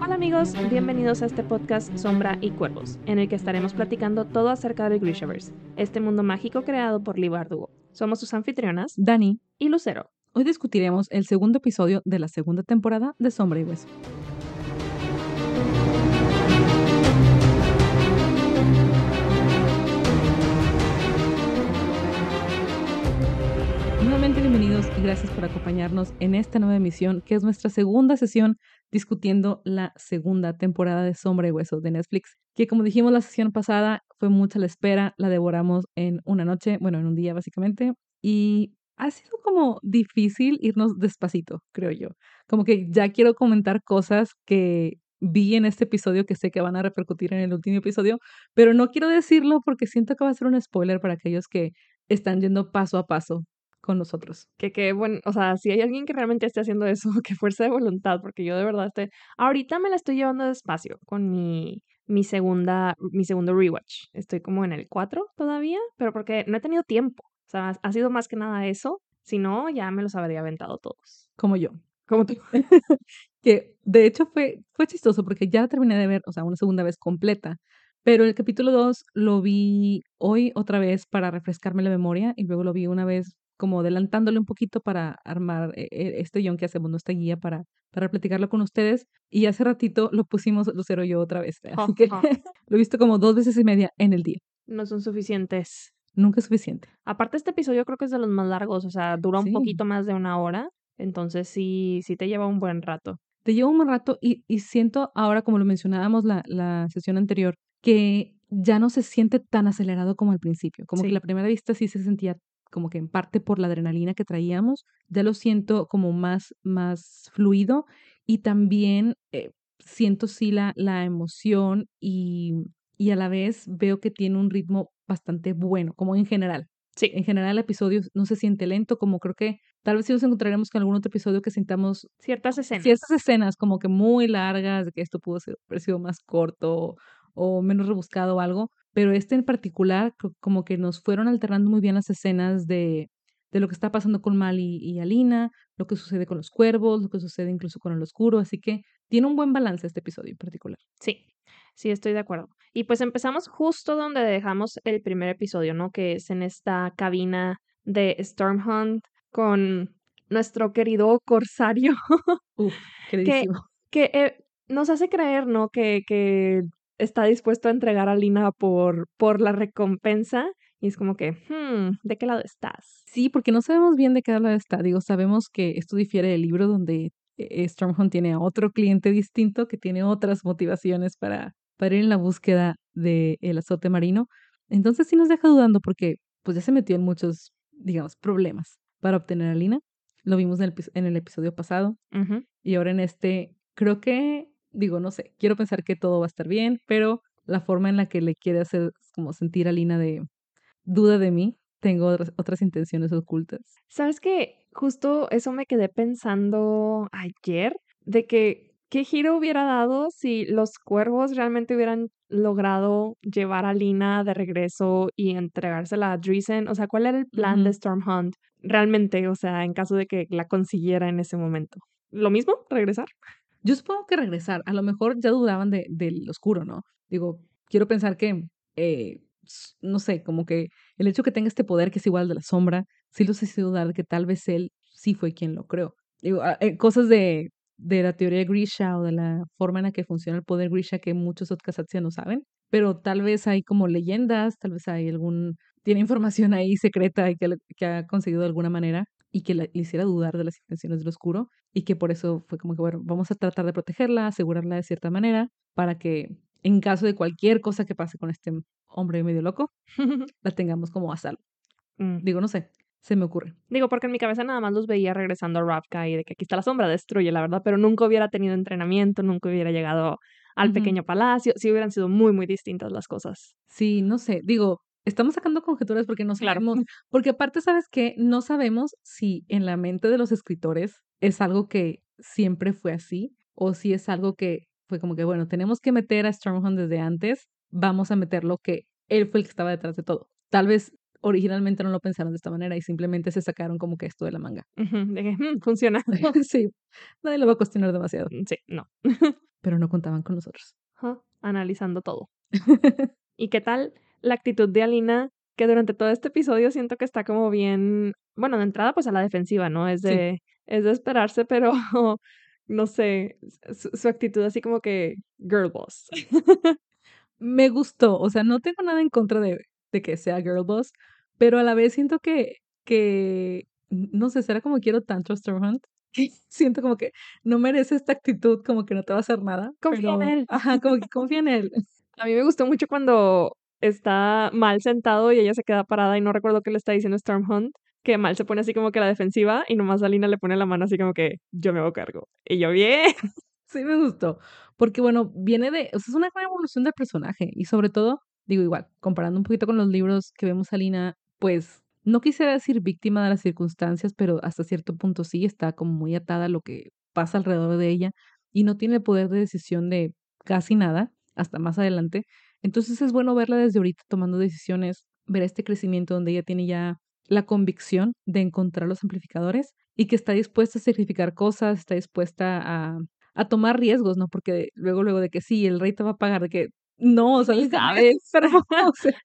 Hola amigos, bienvenidos a este podcast Sombra y Cuervos, en el que estaremos platicando todo acerca de Grishaverse, este mundo mágico creado por Lee Bardugo. Somos sus anfitrionas, Dani, y Lucero. hoy discutiremos el segundo episodio de la segunda temporada de Sombra y Hueso. Nuevamente bienvenidos y gracias por acompañarnos en esta nueva emisión, que es nuestra segunda sesión discutiendo la segunda temporada de Sombra y Hueso de Netflix, que como dijimos la sesión pasada, fue mucha la espera, la devoramos en una noche, bueno, en un día básicamente, y ha sido como difícil irnos despacito, creo yo. Como que ya quiero comentar cosas que vi en este episodio que sé que van a repercutir en el último episodio, pero no quiero decirlo porque siento que va a ser un spoiler para aquellos que están yendo paso a paso con nosotros. Que, que, bueno, o sea, si hay alguien que realmente esté haciendo eso, que fuerza de voluntad, porque yo de verdad estoy, ahorita me la estoy llevando despacio con mi, mi segunda, mi segundo rewatch. Estoy como en el 4 todavía, pero porque no he tenido tiempo. O sea, ha sido más que nada eso. Si no, ya me los habría aventado todos. Como yo. Como tú. que de hecho fue, fue chistoso porque ya terminé de ver, o sea, una segunda vez completa. Pero el capítulo 2 lo vi hoy otra vez para refrescarme la memoria y luego lo vi una vez como adelantándole un poquito para armar eh, eh, este guion que hacemos, nuestra guía para, para platicarlo con ustedes. Y hace ratito lo pusimos Lucero y yo otra vez. Así que lo he visto como dos veces y media en el día. No son suficientes. Nunca es suficiente. Aparte, este episodio creo que es de los más largos, o sea, dura un Sí. poquito más de una hora. Entonces sí, sí te lleva un buen rato. Te lleva un buen rato y, y siento ahora, como lo mencionábamos la, la sesión anterior, que ya no se siente tan acelerado como al principio. Como Sí. que la primera vista sí se sentía como que en parte por la adrenalina que traíamos, ya lo siento como más, más fluido y también eh, siento sí la, la emoción y, y a la vez veo que tiene un ritmo bastante bueno, como en general. Sí. En general el episodio no se siente lento, como creo que tal vez sí nos encontraremos con algún otro episodio que sintamos Ciertas escenas. ciertas escenas como que muy largas, de que esto pudo ser, haber sido más corto o menos rebuscado o algo, pero este en particular co- como que nos fueron alternando muy bien las escenas de, de lo que está pasando con Mal y, Alina, lo que sucede con los cuervos, lo que sucede incluso con el oscuro, así que tiene un buen balance este episodio en particular. Sí, sí, estoy de acuerdo. Y pues empezamos justo donde dejamos el primer episodio, ¿no? Que es en esta cabina de Stormhunt con nuestro querido corsario, Uf, queridísimo. que eh, nos hace creer, ¿no? Que, que está dispuesto a entregar a Lina por, por la recompensa. Y es como que, hmm, ¿de qué lado estás? Sí, porque no sabemos bien de qué lado está. Digo, sabemos que esto difiere del libro donde eh, Stormhunt tiene a otro cliente distinto que tiene otras motivaciones para, para ir en la búsqueda del azote marino. Entonces sí nos deja dudando porque pues ya se metió en muchos, digamos, problemas para obtener a Lina. Lo vimos en el, en el episodio pasado y ahora en este creo que, digo, no sé, quiero pensar que todo va a estar bien, pero la forma en la que le quiere hacer como sentir a Lina de duda de mí, tengo otras, otras intenciones ocultas. ¿Sabes qué? Justo eso me quedé pensando ayer, de que qué giro hubiera dado si los cuervos realmente hubieran logrado llevar a Lina de regreso y entregársela a Dreesen. O sea, ¿cuál era el plan de. Stormhunt? Realmente, o sea, en caso de que la consiguiera en ese momento. ¿Lo mismo? ¿Regresar? Yo supongo que regresar, a lo mejor ya dudaban de, del oscuro, ¿no? Digo, quiero pensar que, eh, no sé, como que el hecho que tenga este poder que es igual de la sombra, sí los hace dudar de que tal vez él sí fue quien lo creó. Digo, ah, eh, cosas de, de la teoría de Grisha o de la forma en la que funciona el poder Grisha que muchos Otkasatsia no saben, pero tal vez hay como leyendas, tal vez hay algún, tiene información ahí secreta y que, que ha conseguido de alguna manera y que la- le hiciera dudar de las intenciones del oscuro y que por eso fue como que, bueno, vamos a tratar de protegerla, asegurarla de cierta manera para que en caso de cualquier cosa que pase con este hombre medio loco, la tengamos como a salvo. Mm. Digo, no sé, se me ocurre. Digo, porque en mi cabeza nada más los veía regresando a Ravka y de que aquí está la sombra, destruye, la verdad, pero nunca hubiera tenido entrenamiento, nunca hubiera llegado al pequeño palacio, sí hubieran sido muy, muy distintas las cosas. Sí, no sé, digo, estamos sacando conjeturas porque no Claro. sabemos, porque aparte, ¿sabes qué? No sabemos si en la mente de los escritores es algo que siempre fue así o si es algo que fue como que, bueno, tenemos que meter a Stormhunt desde antes, vamos a meterlo que él fue el que estaba detrás de todo. Tal vez originalmente no lo pensaron de esta manera y simplemente se sacaron como que esto de la manga. de que mm, funciona. sí, nadie lo va a cuestionar demasiado. Sí, no. Pero no contaban con nosotros. Analizando todo. ¿Y qué tal la actitud de Alina? Que durante todo este episodio siento que está como bien, bueno, de entrada pues a la defensiva, ¿no? Es de, es de esperarse, pero no sé, su, actitud así como que girl boss. Me gustó, o sea, no tengo nada en contra de, de que sea girl boss, pero a la vez siento que, que no sé, será como quiero tanto a Stormhunt. Siento como que no merece esta actitud, como que no te va a hacer nada. Confía en él. Ajá, como que confía en él. A mí me gustó mucho cuando está mal sentado y ella se queda parada y no recuerdo qué le está diciendo Stormhunt que Mal se pone así como que la defensiva y nomás Alina le pone la mano así como que yo me hago cargo. Y yo, bien. Sí, me gustó. Porque bueno, viene de, es una gran evolución del personaje y sobre todo, digo igual, comparando un poquito con los libros que vemos a Alina, pues no quisiera decir víctima de las circunstancias, pero hasta cierto punto sí está como muy atada a lo que pasa alrededor de ella y no tiene poder de decisión de casi nada hasta más adelante. Entonces es bueno verla desde ahorita tomando decisiones, ver este crecimiento donde ella tiene ya la convicción de encontrar los amplificadores y que está dispuesta a sacrificar cosas, está dispuesta a, a tomar riesgos, ¿no? Porque luego, luego de que sí, el rey te va a pagar, de que no, o sea, sabes, pero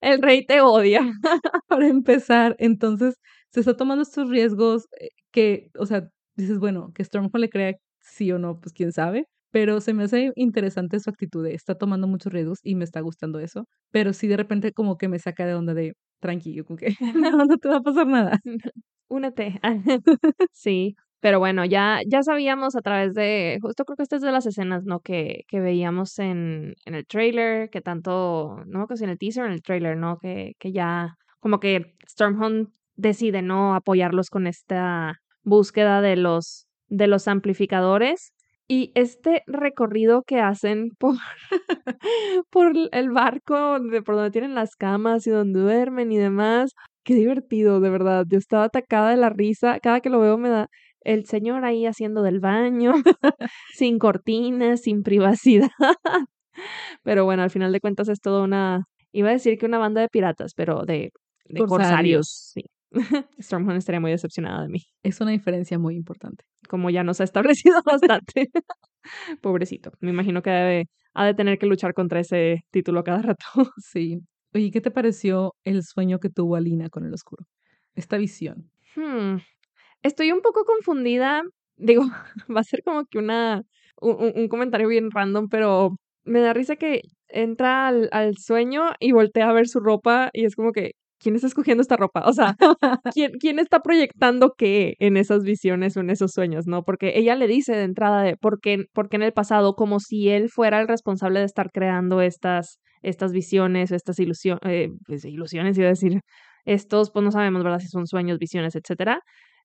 el rey te odia. Para empezar, entonces se está tomando estos riesgos eh, que, o sea, dices, bueno, que Stormfall le crea sí o no, pues quién sabe, pero se me hace interesante su actitud, está tomando muchos riesgos y me está gustando eso, pero sí de repente como que me saca de onda de, tranquilo, con que no, te va a pasar nada. Únete. sí, pero bueno, ya, ya sabíamos a través de, justo creo que estas es de las escenas, ¿no? Que, que veíamos en, en el trailer, que tanto, no que si en el teaser en el trailer, ¿no? Que, que ya, como que Stormhunt decide, ¿no? Apoyarlos con esta búsqueda de los, de los amplificadores. Y este recorrido que hacen por, por el barco, de por donde tienen las camas y donde duermen y demás, qué divertido, de verdad. Yo estaba atacada de la risa. Cada que lo veo me da el señor ahí haciendo del baño, sin cortinas, sin privacidad. Pero bueno, al final de cuentas es toda una, iba a decir que una banda de piratas, pero de, de corsarios. Sí. Stormhunt estaría muy decepcionada de mí. Es una diferencia muy importante. Como ya nos ha establecido bastante. Pobrecito. Me imagino que debe, ha de tener que luchar contra ese título cada rato. Sí. Oye, ¿qué te pareció el sueño que tuvo Alina con el oscuro? Esta visión. Hmm. Estoy un poco confundida. Digo, va a ser como que una un, un comentario bien random, pero me da risa que entra al, al, sueño y voltea a ver su ropa y es como que, ¿quién está escogiendo esta ropa? O sea, ¿quién, ¿quién está proyectando qué en esas visiones o en esos sueños, no? Porque ella le dice de entrada de por qué, en el pasado, como si él fuera el responsable de estar creando estas, estas visiones o estas ilusiones, eh, pues, ilusiones, iba a decir, estos, pues no sabemos, ¿verdad? Si son sueños, visiones, etcétera.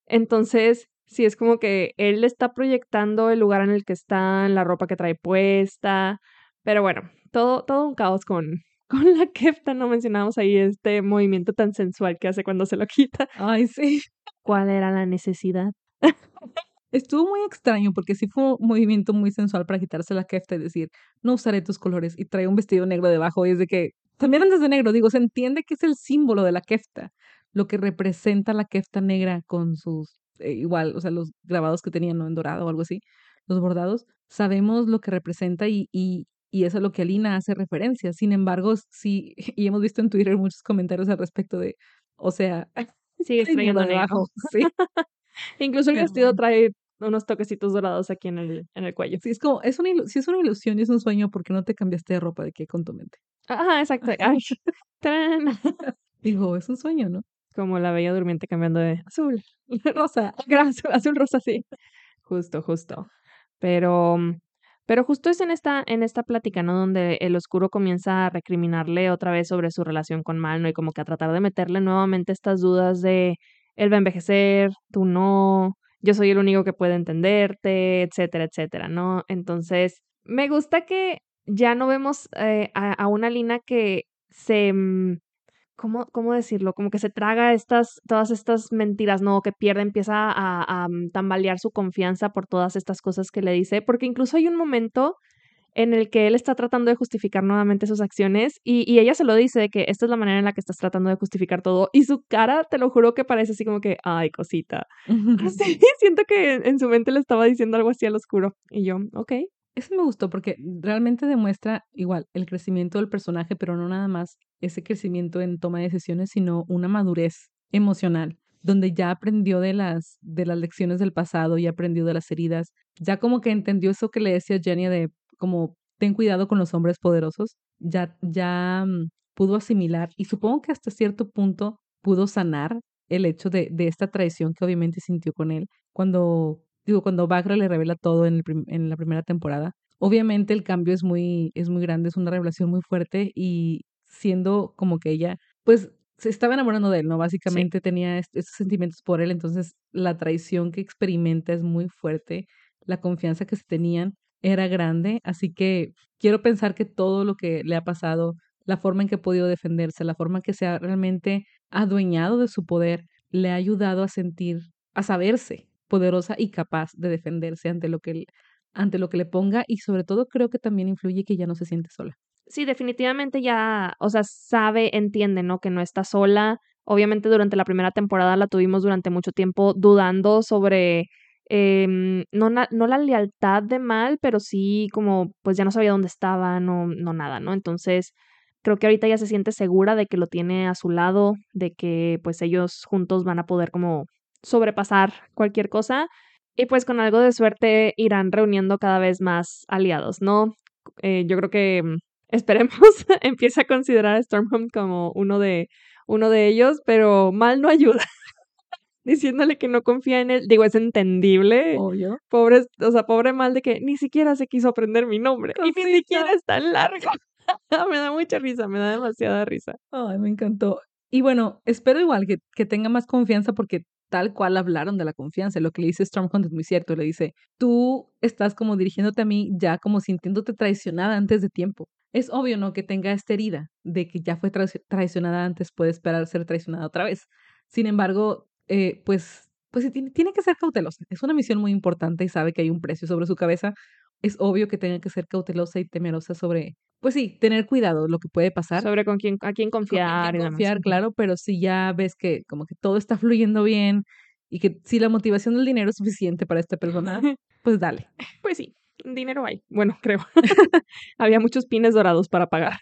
Entonces, sí es como que él está proyectando el lugar en el que está, la ropa que trae puesta, pero bueno, todo, todo un caos con, con la kefta no mencionamos ahí este movimiento tan sensual que hace cuando se lo quita. Ay, sí. ¿Cuál era la necesidad? Estuvo muy extraño porque sí fue un movimiento muy sensual para quitarse la kefta y decir, no usaré tus colores y trae un vestido negro debajo y es de que también antes de negro, digo, se entiende que es el símbolo de la kefta, lo que representa la kefta negra con sus, eh, igual, o sea, los grabados que tenían, ¿no? En dorado o algo así, los bordados, sabemos lo que representa y, y, y eso es lo que Alina hace referencia. Sin embargo, sí, y hemos visto en Twitter muchos comentarios al respecto de, o sea, sigue trayendo debajo. Sí. Incluso el vestido trae unos toquecitos dorados aquí en el, en el cuello. Sí, es como, es una, si es una ilusión y es un sueño, ¿por qué no te cambiaste de ropa de qué con tu mente? Ajá, exacto. Digo, es un sueño, ¿no? Como la bella durmiente cambiando de azul, rosa, azul, rosa, sí. Justo, justo. Pero pero justo es en esta, en esta plática, ¿no? Donde el oscuro comienza a recriminarle otra vez sobre su relación con Mal, ¿no? Y como que a tratar de meterle nuevamente estas dudas de él va a envejecer, tú no, yo soy el único que puede entenderte, etcétera, etcétera, ¿no? Entonces, me gusta que ya no vemos eh, a, a, una Lina que se, mm, ¿cómo, ¿cómo decirlo? Como que se traga estas, todas estas mentiras, ¿no? Que pierde, empieza a, a, mm, tambalear su confianza por todas estas cosas que le dice, porque incluso hay un momento en el que él está tratando de justificar nuevamente sus acciones y, y, ella se lo dice de que esta es la manera en la que estás tratando de justificar todo y su cara, te lo juro que parece así como que, ay, cosita. Así, siento que en su mente le estaba diciendo algo así al oscuro y yo, ok. Eso me gustó porque realmente demuestra igual el crecimiento del personaje, pero no nada más ese crecimiento en toma de decisiones, sino una madurez emocional donde ya aprendió de las, de las lecciones del pasado y aprendió de las heridas, ya como que entendió eso que le decía Jenny de como ten cuidado con los hombres poderosos, ya, ya mm, pudo asimilar y supongo que hasta cierto punto pudo sanar el hecho de, de esta traición que obviamente sintió con él cuando, digo, cuando Bagra le revela todo en, el en la primera temporada. Obviamente el cambio es muy, es muy grande, es una revelación muy fuerte y siendo como que ella, pues se estaba enamorando de él, ¿no? Básicamente tenía estos sentimientos por él, entonces la traición que experimenta es muy fuerte, la confianza que se tenían era grande, así que quiero pensar que todo lo que le ha pasado, la forma en que ha podido defenderse, la forma en que se ha realmente adueñado de su poder, le ha ayudado a sentir, a saberse poderosa y capaz de defenderse ante lo que, ante lo que le ponga y sobre todo creo que también influye que ya no se siente sola sí, definitivamente ya, o sea, sabe, entiende, ¿no? Que no está sola. Obviamente durante la primera temporada la tuvimos durante mucho tiempo dudando sobre, em, no, no la lealtad de Mal, pero sí como, pues ya no sabía dónde estaba, no, no nada, ¿no? Entonces, creo que ahorita ya se siente segura de que lo tiene a su lado, de que pues ellos juntos van a poder como sobrepasar cualquier cosa. Y pues con algo de suerte irán reuniendo cada vez más aliados, ¿no? Eh, yo creo que esperemos empiece a considerar a Stormhome como uno de, uno de ellos, pero mal no ayuda. Diciéndole que no confía en él. Digo, es entendible. Obvio. Pobre, o sea, pobre mal de que ni siquiera se quiso aprender mi nombre. Y ni siquiera es tan largo. me da mucha risa, me da demasiada risa. Ay, me encantó. Y bueno, espero igual que, que tenga más confianza porque tal cual hablaron de la confianza. Lo que le dice Stormhome es muy cierto. Le dice, tú estás como dirigiéndote a mí ya como sintiéndote traicionada antes de tiempo es obvio, ¿no? Que tenga esta herida de que ya fue traicionada antes, puede esperar ser traicionada otra vez. Sin embargo, eh, pues, pues tiene, tiene que ser cautelosa. Es una misión muy importante y sabe que hay un precio sobre su cabeza. Es obvio que tenga que ser cautelosa y temerosa sobre, pues sí, tener cuidado lo que puede pasar. Sobre con quién, a quién confiar. Con confiar, claro, pero si ya ves que como que todo está fluyendo bien y que si la motivación del dinero es suficiente para esta persona, pues dale. Pues sí dinero hay. Bueno, creo. Había muchos pines dorados para pagar.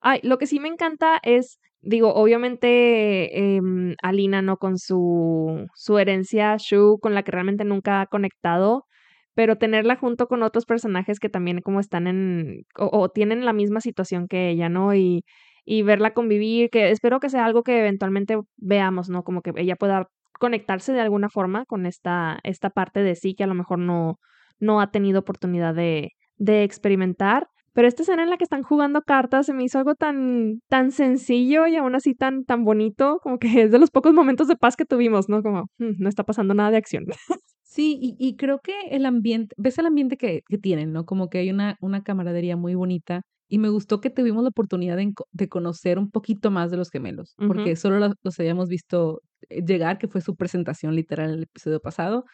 Ay, lo que sí me encanta es, digo, obviamente em, Alina, ¿no? Con su, su herencia Shu, con la que realmente nunca ha conectado, pero tenerla junto con otros personajes que también como están en, o, tienen la misma situación que ella, ¿no? Y, y verla convivir, que espero que sea algo que eventualmente veamos, ¿no? Como que ella pueda conectarse de alguna forma con esta, esta parte de sí que a lo mejor no, no ha tenido oportunidad de, de experimentar. Pero esta escena en la que están jugando cartas se me hizo algo tan, tan sencillo y aún así tan, tan bonito, como que es de los pocos momentos de paz que tuvimos, ¿no? Como, mm, no está pasando nada de acción. Sí, y, y creo que el ambiente, ves el ambiente que, que, tienen, ¿no? Como que hay una, una camaradería muy bonita. Y me gustó que tuvimos la oportunidad de, de conocer un poquito más de los gemelos, porque solo los, los, habíamos visto eh, llegar, que fue su presentación literal en el episodio pasado.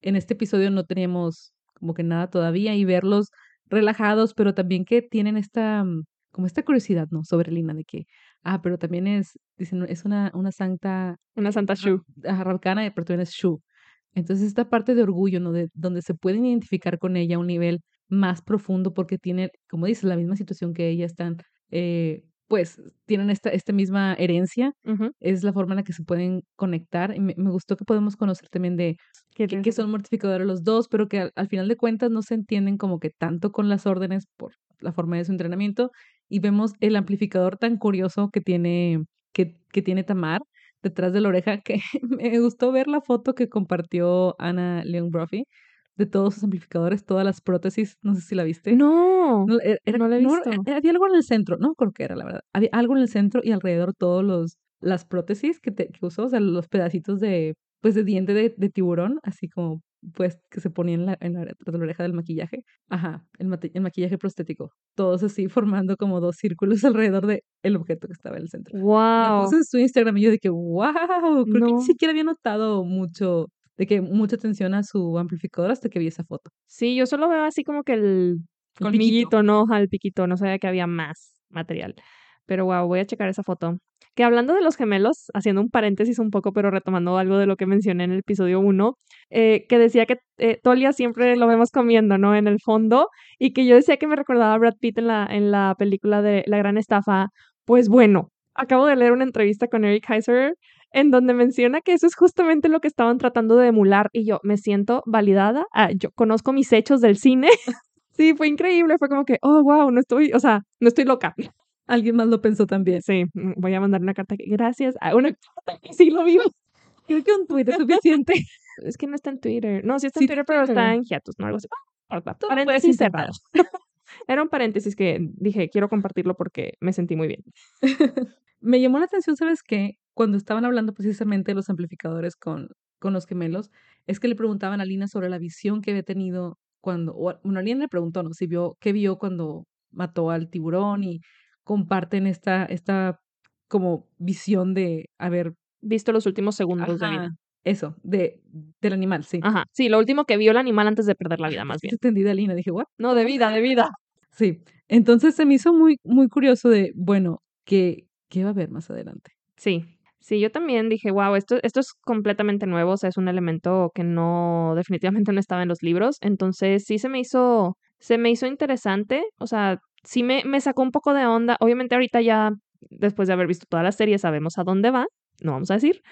En este episodio no teníamos como que nada todavía y verlos relajados, pero también que tienen esta, mm, como esta curiosidad, ¿no? Sobre Lina, de que, ah, pero también es, dicen, es una, una santa. Una santa Shu. Rabcana, pero también es Shu. Entonces, esta parte de orgullo, ¿no? De, donde se pueden identificar con ella a un nivel más profundo porque tiene, como dices, la misma situación que ella, están eh, pues tienen esta, esta misma herencia, es la forma en la que se pueden conectar. Y me, gustó que podemos conocer también de que, son mortificadores los dos, pero que al, final de cuentas no se entienden como que tanto con las órdenes por la forma de su entrenamiento. Y vemos el amplificador tan curioso que tiene, que, que tiene Tamar detrás de la oreja, que me gustó ver la foto que compartió Ana Leon Brophy de todos sus amplificadores, todas las prótesis, no sé si la viste. No, no, e, era, no la he visto. había algo en el centro, no creo que era la verdad. Había algo en el centro y alrededor todos los las prótesis que, te, que usó, o sea, los pedacitos de pues de diente de, de tiburón, así como pues que se ponían en la, en la, oreja del maquillaje. Ajá, el, el, maquillaje prostético. Todos así formando como dos círculos alrededor de el objeto que estaba en el centro. Wow. Entonces su Instagram y yo de que wow, creo que ni siquiera había notado mucho de que mucha atención a su amplificador hasta que vi esa foto. Sí, yo solo veo así como que el, colmillito, no, al piquito, no sabía que había más material. Pero wow, voy a checar esa foto. Que hablando de los gemelos, haciendo un paréntesis un poco, pero retomando algo de lo que mencioné en el episodio 1, eh, que decía que eh, Tolia siempre lo vemos comiendo, ¿no? En el fondo, y que yo decía que me recordaba a Brad Pitt en la, en la película de La Gran Estafa. Pues bueno, acabo de leer una entrevista con Eric Heiser en donde menciona que eso es justamente lo que estaban tratando de emular y yo me siento validada. Ah, yo conozco mis hechos del cine. sí, fue increíble, fue como que, oh, wow, no estoy, o sea, no estoy loca. Alguien más lo pensó también. Sí, mm, voy a mandar una carta que gracias a una carta que sí lo vi. Creo que un tuit es suficiente. Es que no está en Twitter. No, sí está Sí, en Twitter, pero Twitter. está en hiatus, ¿no? Algo así. Ah, Paréntesis cerrado. Era un paréntesis que dije, quiero compartirlo porque me sentí muy bien. Me llamó la atención, ¿sabes qué? Cuando estaban hablando precisamente de los amplificadores con, con los gemelos, es que le preguntaban a Lina sobre la visión que había tenido cuando, bueno, Lina le preguntó, ¿no? Si vio, qué vio cuando mató al tiburón y comparten esta, esta como visión de haber, Visto los últimos segundos de vida. ajá, eso, de, del animal, sí. Ajá. Sí, lo último que vio el animal antes de perder la vida, más bien. entendí de Lina, dije, ¿what? No, de vida, de vida. Sí. Entonces se me hizo muy, muy curioso de, bueno, ¿qué, qué va a haber más adelante? Sí. Sí, yo también dije, wow, esto, esto es completamente nuevo, o sea, es un elemento que no, definitivamente no estaba en los libros, entonces sí se me hizo, se me hizo interesante, o sea, sí me, me sacó un poco de onda, obviamente ahorita ya, después de haber visto toda la serie, sabemos a dónde va, no vamos a decir,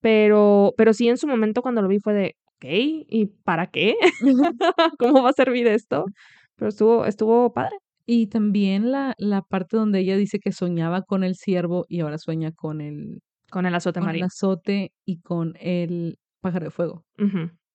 pero, pero sí en su momento cuando lo vi fue de, ok, ¿y para qué? ¿Cómo va a servir esto? Pero estuvo, estuvo padre. Y también la, la parte donde ella dice que soñaba con el ciervo y ahora sueña con el, Con el azote con el marino. azote y con el pájaro de fuego.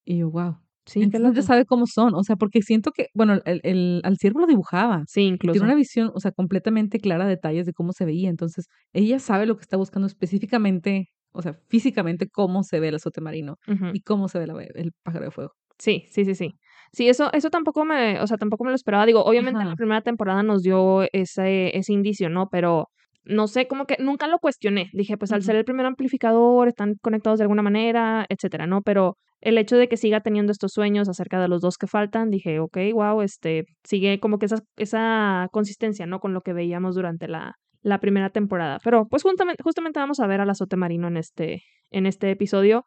Y yo, wow. Sí, Entonces sabe cómo son. O sea, porque siento que, bueno, el, el- al ciervo lo dibujaba. Sí, incluso. tiene una visión, o sea, completamente clara de detalles de cómo se veía. Entonces, ella sabe lo que está buscando específicamente, o sea, físicamente cómo se ve el azote marino y cómo se ve la- el pájaro de fuego. Sí, sí, sí, sí. Sí, eso, eso tampoco me, o sea, tampoco me lo esperaba. Digo, obviamente en la primera temporada nos dio ese, ese indicio, ¿no? Pero no sé, como que nunca lo cuestioné. Dije, pues al ser el primer amplificador, están conectados de alguna manera, etcétera, ¿no? Pero el hecho de que siga teniendo estos sueños acerca de los dos que faltan, dije, ok, wow, este, sigue como que esa, esa consistencia, ¿no? Con lo que veíamos durante la, la primera temporada. Pero pues justamente, justamente vamos a ver al azote marino en este, en este episodio.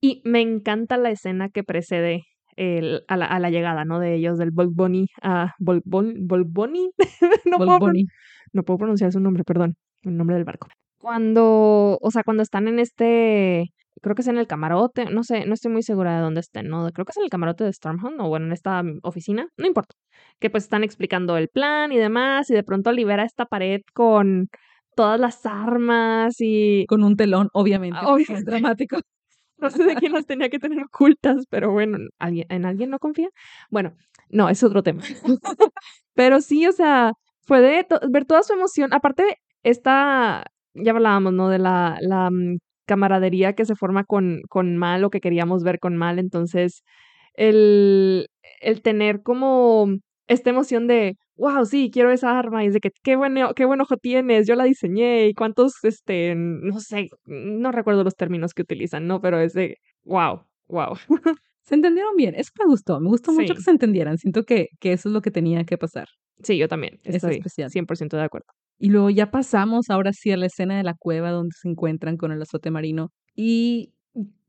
Y me encanta la escena que precede el- a, la, a la llegada, ¿no? De ellos, del Volboni a Volbon, Volboni. no, puedo, Bunny. no pronunciar su nombre, perdón. El nombre del barco. Cuando, o sea, cuando están en este, creo que es en el camarote, no sé, no estoy muy segura de dónde estén, ¿no? Creo que es en el camarote de Stormhunt, o bueno, en esta oficina, no importa. Que pues están explicando el plan y demás, y de pronto libera esta pared con todas las armas y Con un telón, obviamente. Ah, Es dramático. No sé de quién las tenía que tener ocultas, pero bueno, ¿alguien, ¿en alguien no confía? Bueno, no, es otro tema. pero sí, o sea, fue de ver toda su emoción. Aparte, esta, ya hablábamos, ¿no? De la, la mm, camaradería que se forma con, con Mal o que queríamos ver con Mal. Entonces, el, el tener como esta emoción de, wow, sí, quiero esa arma, y es de que qué buen, qué buen ojo tienes, yo la diseñé, y cuántos, este, no sé, no recuerdo los términos que utilizan, ¿no? Pero es de, wow, wow. Se entendieron bien. Eso me gustó. Me gustó mucho Sí. que se entendieran. Siento que, que eso es lo que tenía que pasar. Sí, yo también, Es estoy especial. 100% de acuerdo. Y luego ya pasamos ahora sí a la escena de la cueva donde se encuentran con el azote marino. Y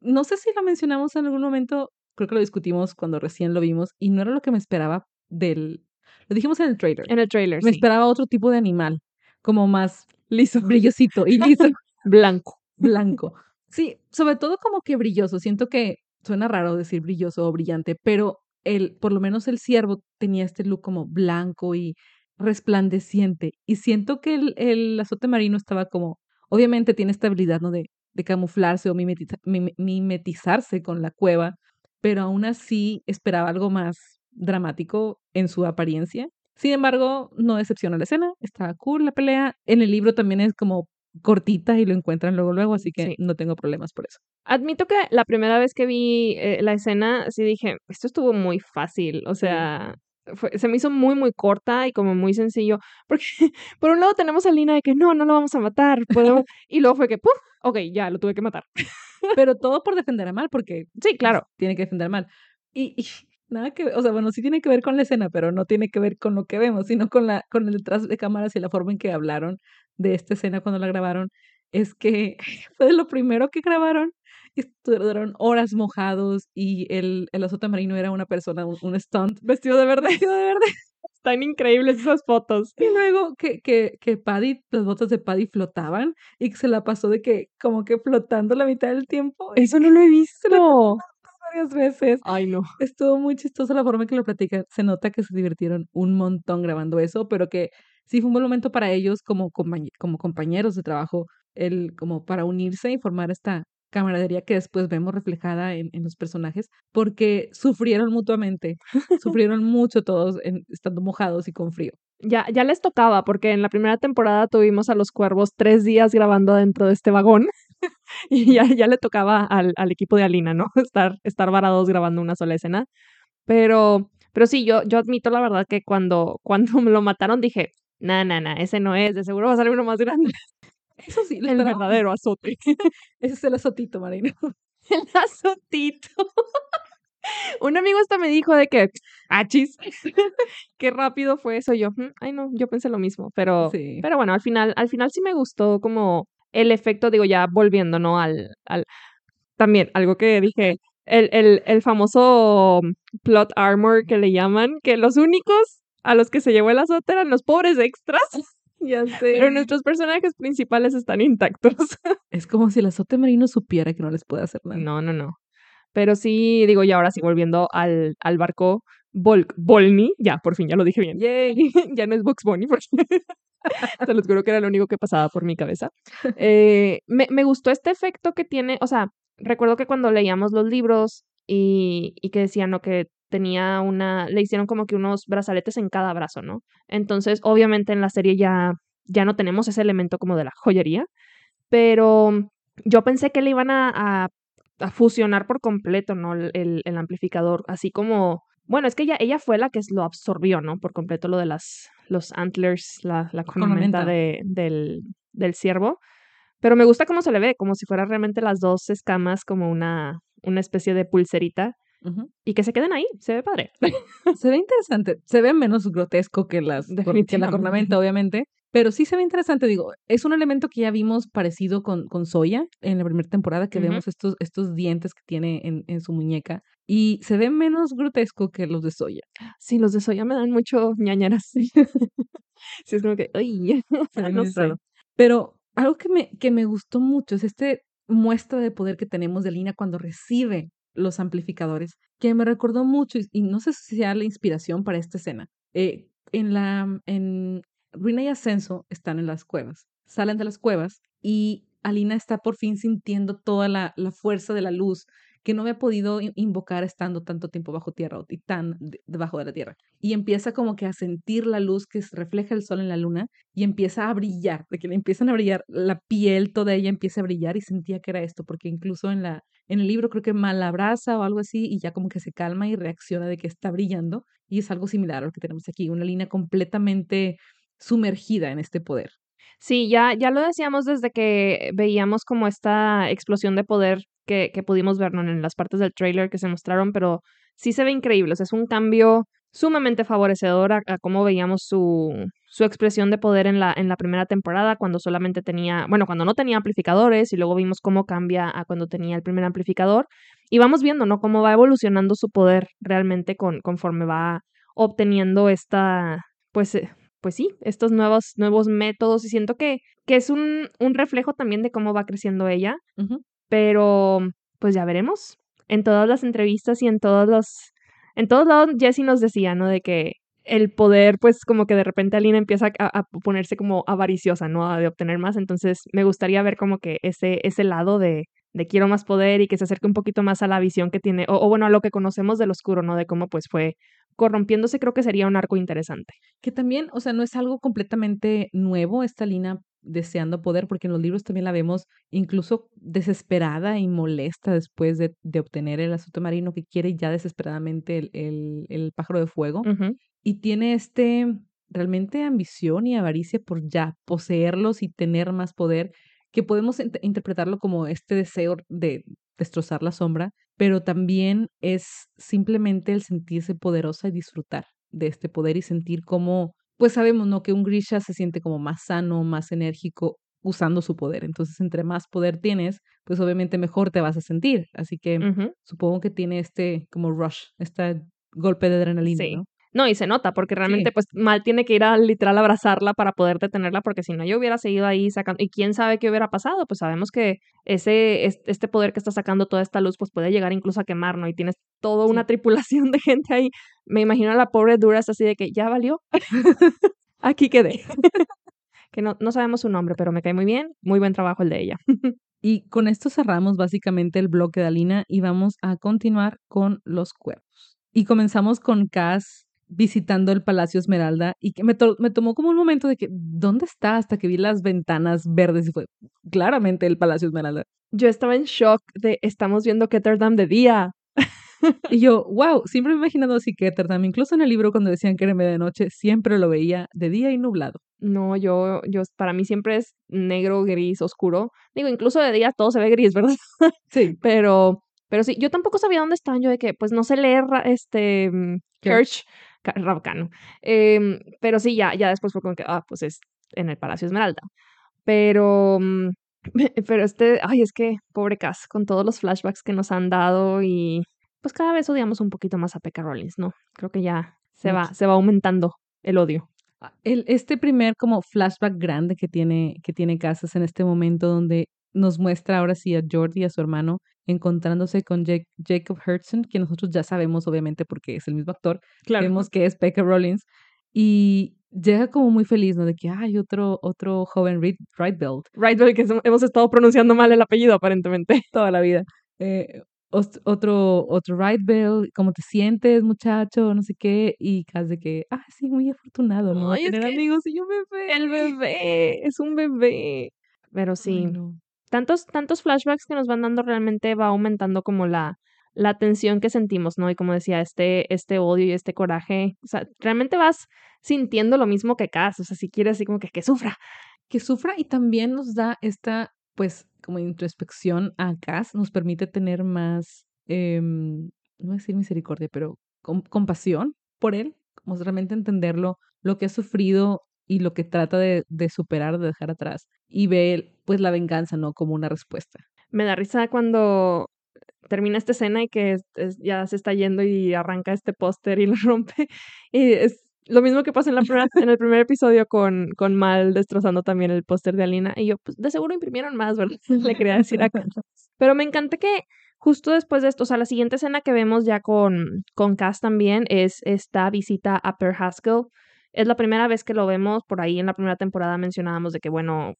no sé si lo mencionamos en algún momento, creo que lo discutimos cuando recién lo vimos y no era lo que me esperaba del... Lo dijimos en el trailer. En el trailer, Me sí. esperaba otro tipo de animal, como más Liso. brillosito y liso, Blanco. blanco. Sí, sobre todo como que brilloso. Siento que suena raro decir brilloso o brillante, pero el, por lo menos el ciervo tenía este look como blanco y resplandeciente. Y siento que el, el azote marino estaba como, obviamente tiene esta habilidad, ¿no? De, de camuflarse o mimetiza- mime- mimetizarse con la cueva, pero aún así esperaba algo más dramático en su apariencia. Sin embargo, no decepciona la escena, está cool la pelea. En el libro también es como cortita y lo encuentran luego luego, así que Sí. no tengo problemas por eso. Admito que la primera vez que vi eh, la escena, sí dije, esto estuvo muy fácil, o sea, fue- se me hizo muy, muy corta y como muy sencillo, porque por un lado tenemos a Lina de que no, no lo vamos a matar, podemos... y luego fue que, ¡puf! Ok, ya, lo tuve que matar. Pero todo por defender a Mal, porque Sí, claro. tiene que defender a Mal. Y, y nada que ver, o sea, bueno, sí tiene que ver con la escena, pero no tiene que ver con lo que vemos, sino con la con el detrás de cámaras y la forma en que hablaron de esta escena cuando la grabaron, es que fue de lo primero que grabaron, estuvieron horas mojados y el el azote marino era una persona, un un stunt vestido de verde, Vestido de verde. Están increíbles esas fotos. y luego que que que Paddy, las botas de Paddy flotaban y que se la pasó de que como que flotando la mitad del tiempo y Eso no lo he visto. Varias veces. Ay, no. Estuvo muy chistoso la forma en que lo platican. Se nota que se divirtieron un montón grabando eso, pero que sí fue un buen momento para ellos como compañ como compañeros de trabajo, el como para unirse y formar esta camaradería que después vemos reflejada en en los personajes, porque sufrieron mutuamente, sufrieron mucho todos en estando mojados y con frío. Ya ya les tocaba, porque en la primera temporada tuvimos a los cuervos 3 días grabando dentro de este vagón, y ya ya le tocaba al al equipo de Alina, ¿no? Estar estar varados grabando una sola escena. Pero pero sí, yo yo admito la verdad que cuando cuando me lo mataron dije: "No, no, no, ese no es, de seguro va a salir uno más grande". Eso sí, El verdadero azote. Ese es el azotito marino. El azotito. Un amigo hasta me dijo de que: "Achis, qué rápido fue eso". Yo: "Mm, ay no, yo pensé lo mismo". Pero Sí. pero bueno, al final al final sí me gustó como el efecto, digo, ya volviendo, ¿no? Al al también algo que dije, el el el famoso plot armor que le llaman, que los únicos a los que se llevó el azote eran los pobres extras, Ya pero sé. nuestros personajes principales están intactos. Es como si el azote marino supiera que no les puede hacer nada. No, no, no. Pero sí, digo, y ahora sí, volviendo al al barco Vol Volney, ya, por fin, ya lo dije bien. Yay, ya no es Bugs Bunny, porque te lo juro que era lo único que pasaba por mi cabeza. Eh, me me gustó este efecto que tiene, o sea, recuerdo que cuando leíamos los libros y y que decían. Que tenía una le hicieron como que unos brazaletes en cada brazo, ¿no? Entonces, obviamente, en la serie ya ya no tenemos ese elemento como de la joyería, pero yo pensé que le iban a a a fusionar por completo, ¿no? El el amplificador, así como bueno, es que ella ella fue la que lo absorbió, ¿no? Por completo lo de las los antlers, la la cornamenta de del del ciervo, pero me gusta cómo se le ve, como si fuera realmente las 2 escamas como una una especie de pulserita y que se queden ahí, se ve padre. Se ve interesante, se ve menos grotesco que las que la cornamenta, obviamente, pero sí se ve interesante, digo, es un elemento que ya vimos parecido con con Zoya en la primera temporada, que vemos estos estos dientes que tiene en en su muñeca, y se ve menos grotesco que los de Zoya. Sí, los de Zoya me dan mucho ñáñaras. Sí, es como que, ay, no sé. raro. Pero algo que me que me gustó mucho es este muestra de poder que tenemos de Lina cuando recibe los amplificadores, que me recordó mucho, y y no sé si sea la inspiración para esta escena. Eh, en la en Rina y Ascenso están en las cuevas, salen de las cuevas y Alina está por fin sintiendo toda la fuerza de la luz que no había podido in invocar estando tanto tiempo bajo tierra o de debajo de la tierra. Y empieza como que a sentir la luz que refleja el sol en la luna y empieza a brillar, de que le empiezan a brillar, la piel toda ella empieza a brillar y sentía que era esto, porque incluso en la en el libro creo que mal la abraza o algo así y ya como que se calma y reacciona de que está brillando, y es algo similar a lo que tenemos aquí, una Lina completamente sumergida en este poder. Sí, ya ya lo decíamos desde que veíamos como esta explosión de poder que que pudimos ver, ¿no? En las partes del tráiler que se mostraron, pero sí se ve increíble, o sea, es un cambio sumamente favorecedor a a cómo veíamos su su expresión de poder en la en la primera temporada, cuando solamente tenía bueno, cuando no tenía amplificadores, y luego vimos cómo cambia a cuando tenía el primer amplificador, y vamos viendo, ¿no? Cómo va evolucionando su poder realmente con conforme va obteniendo esta, pues, eh, pues sí, estos nuevos nuevos métodos, y siento que que es un un reflejo también de cómo va creciendo ella, pero, pues, ya veremos. En todas las entrevistas y en todos los en todos lados, Jessie nos decía, ¿no? De que el poder, pues, como que de repente Alina empieza a a ponerse como avariciosa, ¿no? De obtener más, entonces, me gustaría ver como que ese ese lado de de quiero más poder y que se acerque un poquito más a la visión que tiene, o o bueno, a lo que conocemos del oscuro, ¿no? De cómo, pues, fue corrompiéndose, creo que sería un arco interesante. Que también, o sea, no es algo completamente nuevo esta Lina deseando poder, porque en los libros también la vemos incluso desesperada y molesta después de de obtener el azote marino que quiere ya desesperadamente el el el pájaro de fuego, y tiene, este, realmente ambición y avaricia por ya poseerlos y tener más poder, que podemos int interpretarlo como este deseo de destrozar la sombra, pero también es simplemente el sentirse poderosa y disfrutar de este poder y sentir como, pues sabemos, ¿no? Que un Grisha se siente como más sano, más enérgico usando su poder. Entonces, entre más poder tienes, pues obviamente mejor te vas a sentir. Así que supongo que tiene este como rush, este golpe de adrenalina, sí. ¿no? No, y se nota, porque realmente, pues, Mal tiene que ir a literal abrazarla para poder detenerla, porque si no, yo hubiera seguido ahí sacando. Y quién sabe qué hubiera pasado. Pues sabemos que ese, este poder que está sacando toda esta luz, pues puede llegar incluso a quemar, ¿no? Y tienes toda una tripulación de gente ahí. Me imagino a la pobre Duras así de que ya valió. Aquí quedé. que no, no sabemos su nombre, pero me cae muy bien. Muy buen trabajo el de ella. y con esto cerramos básicamente el bloque de Alina y vamos a continuar con los cuerpos. Y comenzamos con Cass visitando el Palacio Esmeralda y que me, me, tomó como un momento de que, ¿dónde está? Hasta que vi las ventanas verdes y fue claramente el Palacio Esmeralda. Yo estaba en shock de, estamos viendo Ketterdam de día. y yo, wow, siempre me he imaginado así Ketterdam, incluso en el libro cuando decían que era de noche, siempre lo veía de día y nublado. No, yo, yo, para mí siempre es negro, gris, oscuro. Digo, incluso de día todo se ve gris, ¿verdad? Sí. Pero, pero sí, yo tampoco sabía dónde estaban, yo de que, pues no sé leer este mm, Kirch Rabcano. Em, pero sí, ya, ya después fue como que, ah, pues es en el Palacio Esmeralda. Pero, mm, pero este, ay, es que, pobre Cass, con todos los flashbacks que nos han dado y pues cada vez odiamos un poquito más a Pekka Rollins, ¿no? Creo que ya se va, se va aumentando el odio. Ah, el, este primer como flashback grande que tiene, que tiene Cass en este momento donde nos muestra ahora sí a Jordi y a su hermano encontrándose con Jacob Hudson, que nosotros ya sabemos obviamente porque es el mismo actor, claro. vemos que es Becca Rollins, y llega como muy feliz, ¿no? De que hay otro, otro joven Rydbelt. Rydbelt, que hemos estado pronunciando mal el apellido aparentemente. Toda la vida. Eh, otro, otro Rydbelt, ¿cómo te sientes, muchacho? No sé qué. Y casi de que, ah, sí, muy afortunado, ¿no? Ay, Tener amigos y yo bebé. El bebé, es un bebé. Pero sí, tantos, tantos flashbacks que nos van dando realmente va aumentando como la, la tensión que sentimos, ¿no? Y como decía, este, este odio y este coraje, o sea, realmente vas sintiendo lo mismo que Cass, o sea, si quieres así como que, que sufra. Que sufra y también nos da esta, pues, como introspección a Cass, nos permite tener más, eh, no voy a decir misericordia, pero compasión por él, como realmente entenderlo, lo que ha sufrido y lo que trata de, de, superar, de dejar atrás. Y ve pues la venganza, ¿no? Como una respuesta. Me da risa cuando termina esta escena y que ya se está yendo y arranca este póster y lo rompe. Y es lo mismo que pasa en, la en el primer episodio con, con Mal destrozando también el póster de Alina. Y yo, pues de seguro imprimieron más, ¿verdad? Le quería decir acá. Pero me encanta que justo después de esto, o sea, la siguiente escena que vemos ya con, con Cass también es esta visita a Per Haskell es la primera vez que lo vemos, por ahí en la primera temporada mencionábamos de que, bueno,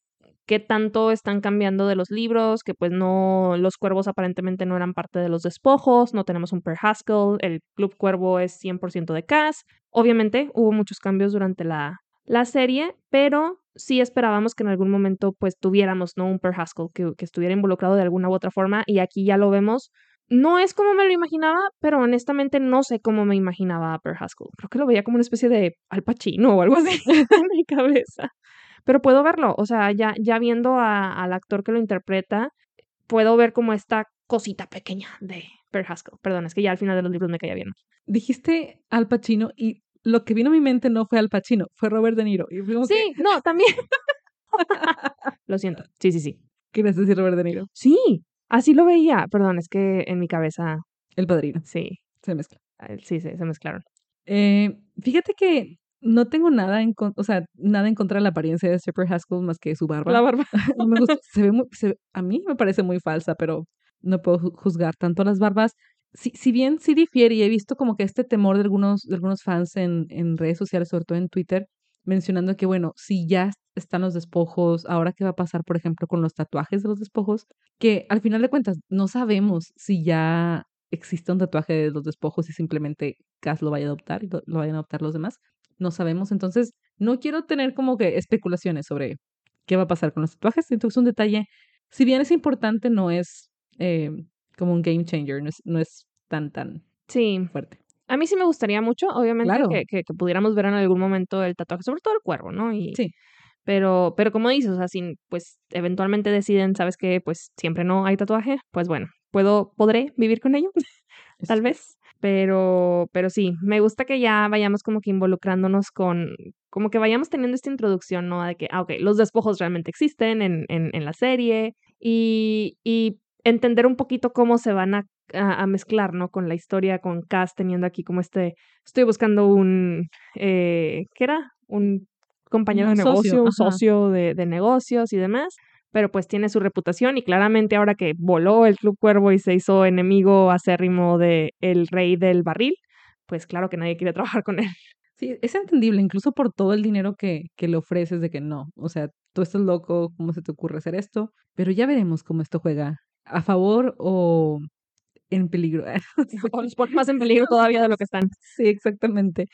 qué tanto están cambiando de los libros, que pues no, los cuervos aparentemente no eran parte de los despojos, no tenemos un Per Haskell, el Club Cuervo es 100% de Cass. Obviamente hubo muchos cambios durante la, la serie, pero sí esperábamos que en algún momento pues tuviéramos, ¿no? Un Per Haskell que, que estuviera involucrado de alguna u otra forma y aquí ya lo vemos no es como me lo imaginaba, pero honestamente no sé cómo me imaginaba a Per Haskell. Creo que lo veía como una especie de Al Pacino o algo así en mi cabeza. Pero puedo verlo, o sea, ya, ya viendo al actor que lo interpreta, puedo ver como esta cosita pequeña de Per Haskell. Perdón, es que ya al final de los libros me caía bien. Dijiste Al Pacino y lo que vino a mi mente no fue Al Pacino, fue Robert De Niro. sí, no, también. lo siento. Sí, sí, sí. ¿Quieres decir Robert De Niro? Sí, Así lo veía, perdón, es que en mi cabeza. El padrino. Sí. Se mezcla. Sí, sí, se mezclaron. Eh, fíjate que no tengo nada en o sea, nada en contra de la apariencia de Super Haskell más que su barba. La barba. no me gusta. Se ve muy, a mí me parece muy falsa, pero no puedo juzgar tanto las barbas. Si, si bien sí difiere y he visto como que este temor de algunos, de algunos fans en, en redes sociales, sobre todo en Twitter, mencionando que, bueno, si ya están los despojos, ahora qué va a pasar, por ejemplo, con los tatuajes de los despojos, que al final de cuentas no sabemos si ya existe un tatuaje de los despojos y simplemente Cass lo vaya a adoptar y lo, vayan a adoptar los demás. No sabemos, entonces no quiero tener como que especulaciones sobre qué va a pasar con los tatuajes. Entonces, un detalle, si bien es importante, no es eh, como un game changer, no es, no es tan, tan sí. fuerte. A mí sí me gustaría mucho, obviamente, que, que, pudiéramos ver en algún momento el tatuaje, sobre todo el cuervo, ¿no? Y, sí. Pero, pero como dices, o sea, si pues eventualmente deciden, ¿sabes qué? Pues siempre no hay tatuaje, pues bueno, puedo, podré vivir con ello, tal vez. Pero, pero sí, me gusta que ya vayamos como que involucrándonos con, como que vayamos teniendo esta introducción, ¿no? De que, ah, ok, los despojos realmente existen en, en, en la serie y, y entender un poquito cómo se van a, a, mezclar, ¿no? Con la historia, con Cass teniendo aquí como este, estoy buscando un, eh, ¿qué era? Un compañero de negocio, un socio de, de negocios y demás pero pues tiene su reputación y claramente ahora que voló el Club Cuervo y se hizo enemigo acérrimo de el rey del barril, pues claro que nadie quiere trabajar con él. Sí, es entendible, incluso por todo el dinero que, que le ofreces de que no, o sea, tú estás loco, ¿cómo se te ocurre hacer esto? Pero ya veremos cómo esto juega, a favor o en peligro. o los más en peligro todavía de lo que están. Sí, exactamente.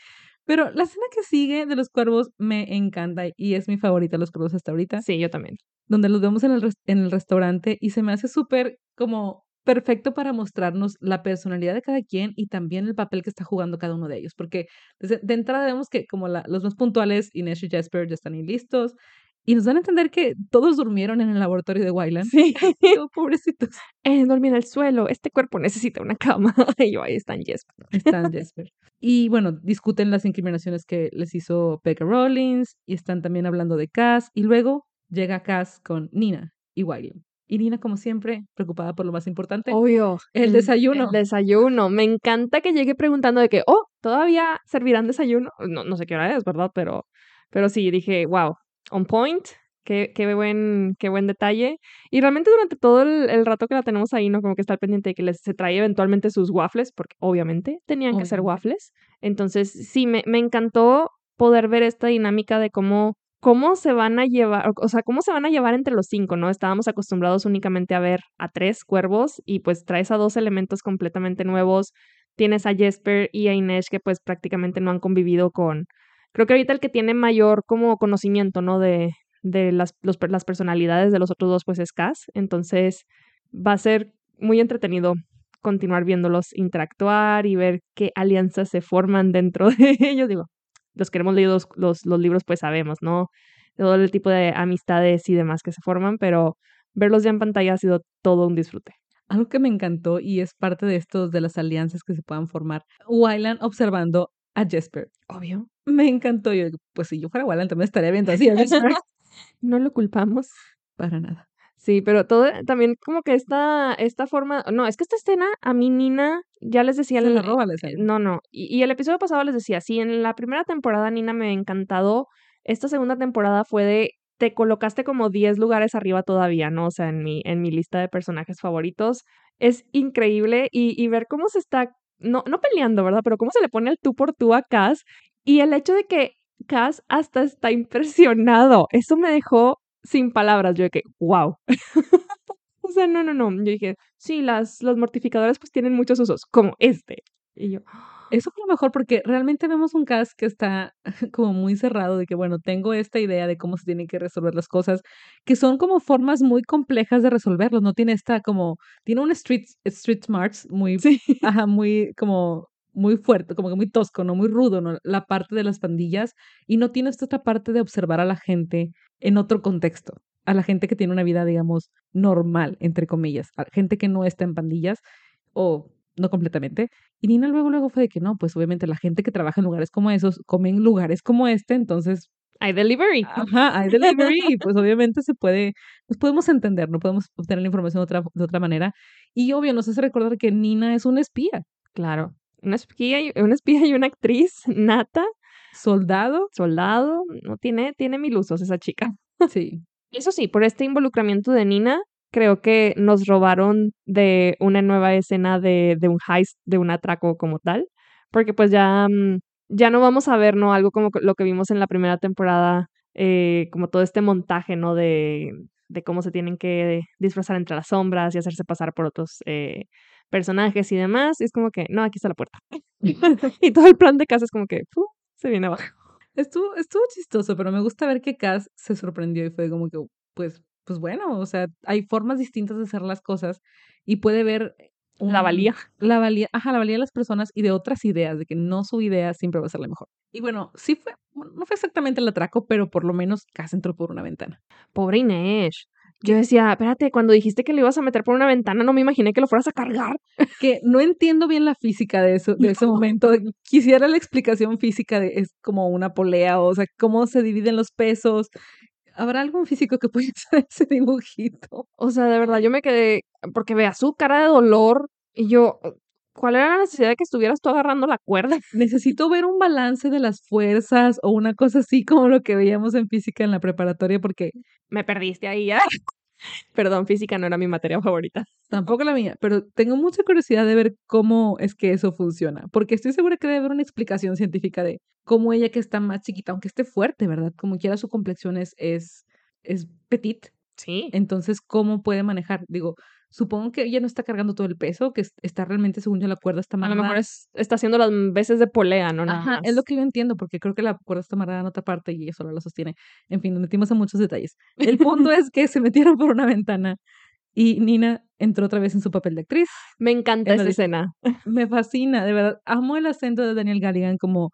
Pero la escena que sigue de los cuervos me encanta y es mi favorita, los cuervos hasta ahorita. Sí, yo también. Donde los vemos en el, en el restaurante y se me hace súper como perfecto para mostrarnos la personalidad de cada quien y también el papel que está jugando cada uno de ellos. Porque de entrada vemos que como la, los más puntuales, Inés y Jasper ya están ahí listos. Y nos dan a entender que todos durmieron en el laboratorio de Wyland. Sí. oh, pobrecitos. Eh, dormí en el suelo. Este cuerpo necesita una cama. y yo, ahí están Jasper. Están Jasper. Y bueno, discuten las incriminaciones que les hizo Becca Rollins. Y están también hablando de Cass. Y luego llega Cass con Nina y Wyland. Y Nina, como siempre, preocupada por lo más importante. Obvio. El desayuno. El desayuno. Me encanta que llegue preguntando de que, oh, ¿todavía servirán desayuno? No, no sé qué hora es, ¿verdad? Pero, pero sí, dije, wow, on point. Qué, qué, buen, qué buen detalle. Y realmente durante todo el, rato que la tenemos ahí, ¿no? Como que está al pendiente de que les, se trae eventualmente sus waffles, porque obviamente tenían que ser waffles. Entonces, sí, me, me encantó poder ver esta dinámica de cómo, cómo se van a llevar, o sea, cómo se van a llevar entre los cinco, ¿no? Estábamos acostumbrados únicamente a ver a tres cuervos y pues traes a dos elementos completamente nuevos. Tienes a Jesper y a Inés que pues prácticamente no han convivido con, creo que ahorita el que tiene mayor como conocimiento, ¿no? De, de las, las personalidades de los otros dos, pues es Cass. Entonces va a ser muy entretenido continuar viéndolos interactuar y ver qué alianzas se forman dentro de ellos. Digo, los que hemos leído los, los, libros, pues sabemos, ¿no? Todo el tipo de amistades y demás que se forman, pero verlos ya en pantalla ha sido todo un disfrute. Algo que me encantó y es parte de estos de las alianzas que se puedan formar. Wyland observando a Jesper. Obvio. Me encantó. Yo, pues si yo fuera Wyland también estaría viendo así a Jesper. no lo culpamos. Para nada. Sí, pero todo también como que esta, esta forma, no, es que esta escena a mí Nina, ya les decía... Se la roba No, no, y, y, el episodio pasado les decía, sí, en la primera temporada Nina me ha encantado, esta segunda temporada fue de, te colocaste como 10 lugares arriba todavía, ¿no? O sea, en mi, en mi lista de personajes favoritos. Es increíble y, y ver cómo se está, no, no peleando, ¿verdad? Pero cómo se le pone el tú por tú a Cass y el hecho de que Cass hasta está impresionado, eso me dejó sin palabras. Yo de que, wow. o sea, no, no, no. Yo dije, sí, las, los mortificadores pues tienen muchos usos, como este. Y yo, eso fue lo mejor porque realmente vemos un cast que está como muy cerrado de que, bueno, tengo esta idea de cómo se tienen que resolver las cosas, que son como formas muy complejas de resolverlos, no tiene esta como, tiene un street, street smarts muy, sí. ajá, muy como muy fuerte, como que muy tosco, ¿no? Muy rudo, ¿no? La parte de las pandillas y no tiene esta otra parte de observar a la gente en otro contexto, a la gente que tiene una vida, digamos, normal, entre comillas, a gente que no está en pandillas o no completamente. Y Nina luego, luego fue de que no, pues obviamente la gente que trabaja en lugares como esos come en lugares como este, entonces... Hay delivery. Ajá, hay delivery. y pues obviamente se puede, nos podemos entender, no podemos obtener la información de otra, de otra manera. Y obvio, nos hace recordar que Nina es una espía. Claro una espía, y, una espía y una actriz nata. Soldado. Soldado. No tiene, tiene mil usos esa chica. Sí. Eso sí, por este involucramiento de Nina, creo que nos robaron de una nueva escena de, de un heist, de un atraco como tal. Porque pues ya, mm, ya no vamos a ver, ¿no? Algo como lo que vimos en la primera temporada, eh, como todo este montaje, ¿no? De, de cómo se tienen que disfrazar entre las sombras y hacerse pasar por otros eh, personajes y demás. Y es como que, no, aquí está la puerta. y todo el plan de casa es como que, se viene abajo. Estuvo, estuvo chistoso, pero me gusta ver que Cass se sorprendió y fue como que, pues, pues bueno, o sea, hay formas distintas de hacer las cosas y puede ver la valía. La valía, ajá, la valía de las personas y de otras ideas, de que no su idea siempre va a ser la mejor. Y bueno, sí fue, no fue exactamente el atraco, pero por lo menos Cass entró por una ventana. Pobre Inés. Yo decía, espérate, cuando dijiste que lo ibas a meter por una ventana, no me imaginé que lo fueras a cargar. Que no entiendo bien la física de eso, de ese momento. Quisiera la explicación física de es como una polea, o sea, cómo se dividen los pesos. ¿Habrá algún físico que pueda hacer ese dibujito? O sea, de verdad, yo me quedé, porque vea su cara de dolor y yo, ¿cuál era la necesidad de que estuvieras tú agarrando la cuerda? Necesito ver un balance de las fuerzas o una cosa así como lo que veíamos en física en la preparatoria porque Me perdiste ahí ya. Perdón, física no era mi materia favorita. tampoco la mía, pero tengo mucha curiosidad de ver cómo es que eso funciona, porque estoy segura que debe haber una explicación científica de cómo ella que está más chiquita, aunque esté fuerte, ¿verdad? Como quiera su complexión es, es, es petit, Sí. entonces cómo puede manejar. Digo, supongo que ella no está cargando todo el peso, que es- está realmente, según yo, la cuerda está A lo amarrada. mejor es, está haciendo las veces de polea, ¿no? Nada Ajá, es lo que yo entiendo, porque creo que la cuerda está amarrada en otra parte y ella solo la sostiene. En fin, nos metimos en muchos detalles. El punto es que se metieron por una ventana y Nina entró otra vez en su papel de actriz. Me encanta en esa escena. Me fascina, de verdad. Amo el acento de Daniel Galligan como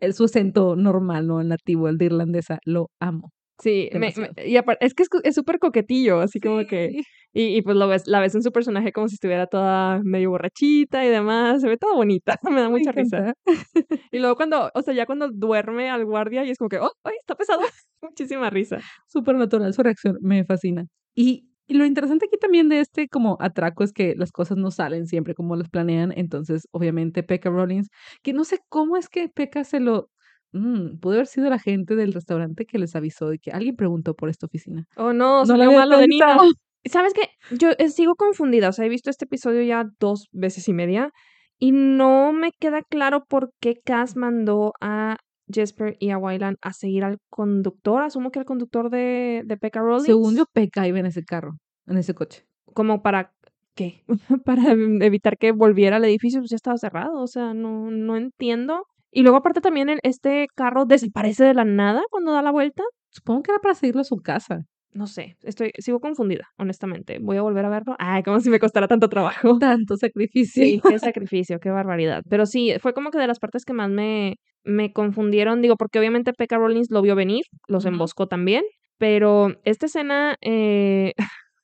el, su acento normal, ¿no? El nativo, el de irlandesa. Lo amo. Sí, me- me- y es que es súper coquetillo, así como que, Sí. y, y pues lo ves, la ves en su personaje como si estuviera toda medio borrachita y demás, se ve toda bonita, me da Me mucha risa. encanta. Y luego cuando, o sea, ya cuando duerme al guardia y es como que, oh, ay, está pesado, muchísima risa. Súper natural su reacción, me fascina. Y, y lo interesante aquí también de este como atraco es que las cosas no salen siempre como las planean. Entonces, obviamente, Pekka Rollins, que no sé cómo es que Pekka se lo... Mm, pudo haber sido la gente del restaurante que les avisó de que alguien preguntó por esta oficina. Oh, no, No lo malo de Nina. ¿Sabes qué? Yo eh, sigo confundida, o sea, he visto este episodio ya dos veces y media y no me queda claro por qué Cass mandó a Jesper y a Wyland a seguir al conductor, asumo que el conductor de, de Pekka Rollins. Según yo, Pekka iba en ese carro, en ese coche. como para ¿qué? para evitar que volviera al edificio, pues ya estaba cerrado, o sea, no, no entiendo. Y luego aparte también este carro desaparece de la nada cuando da la vuelta. Supongo que era para seguirlo a su casa. No sé, estoy, sigo confundida, honestamente. Voy a volver a verlo. Ay, como si me costara tanto trabajo. Tanto sacrificio. Sí, qué sacrificio, qué barbaridad. Pero sí, fue como que de las partes que más me, me confundieron, digo, porque obviamente Pekka Rollins lo vio venir, los emboscó también, pero esta escena, eh,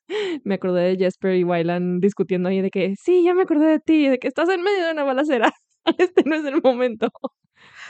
me acordé de Jesper y Wyland discutiendo ahí de que, sí, ya me acordé de ti, de que estás en medio de una balacera, este no es el momento.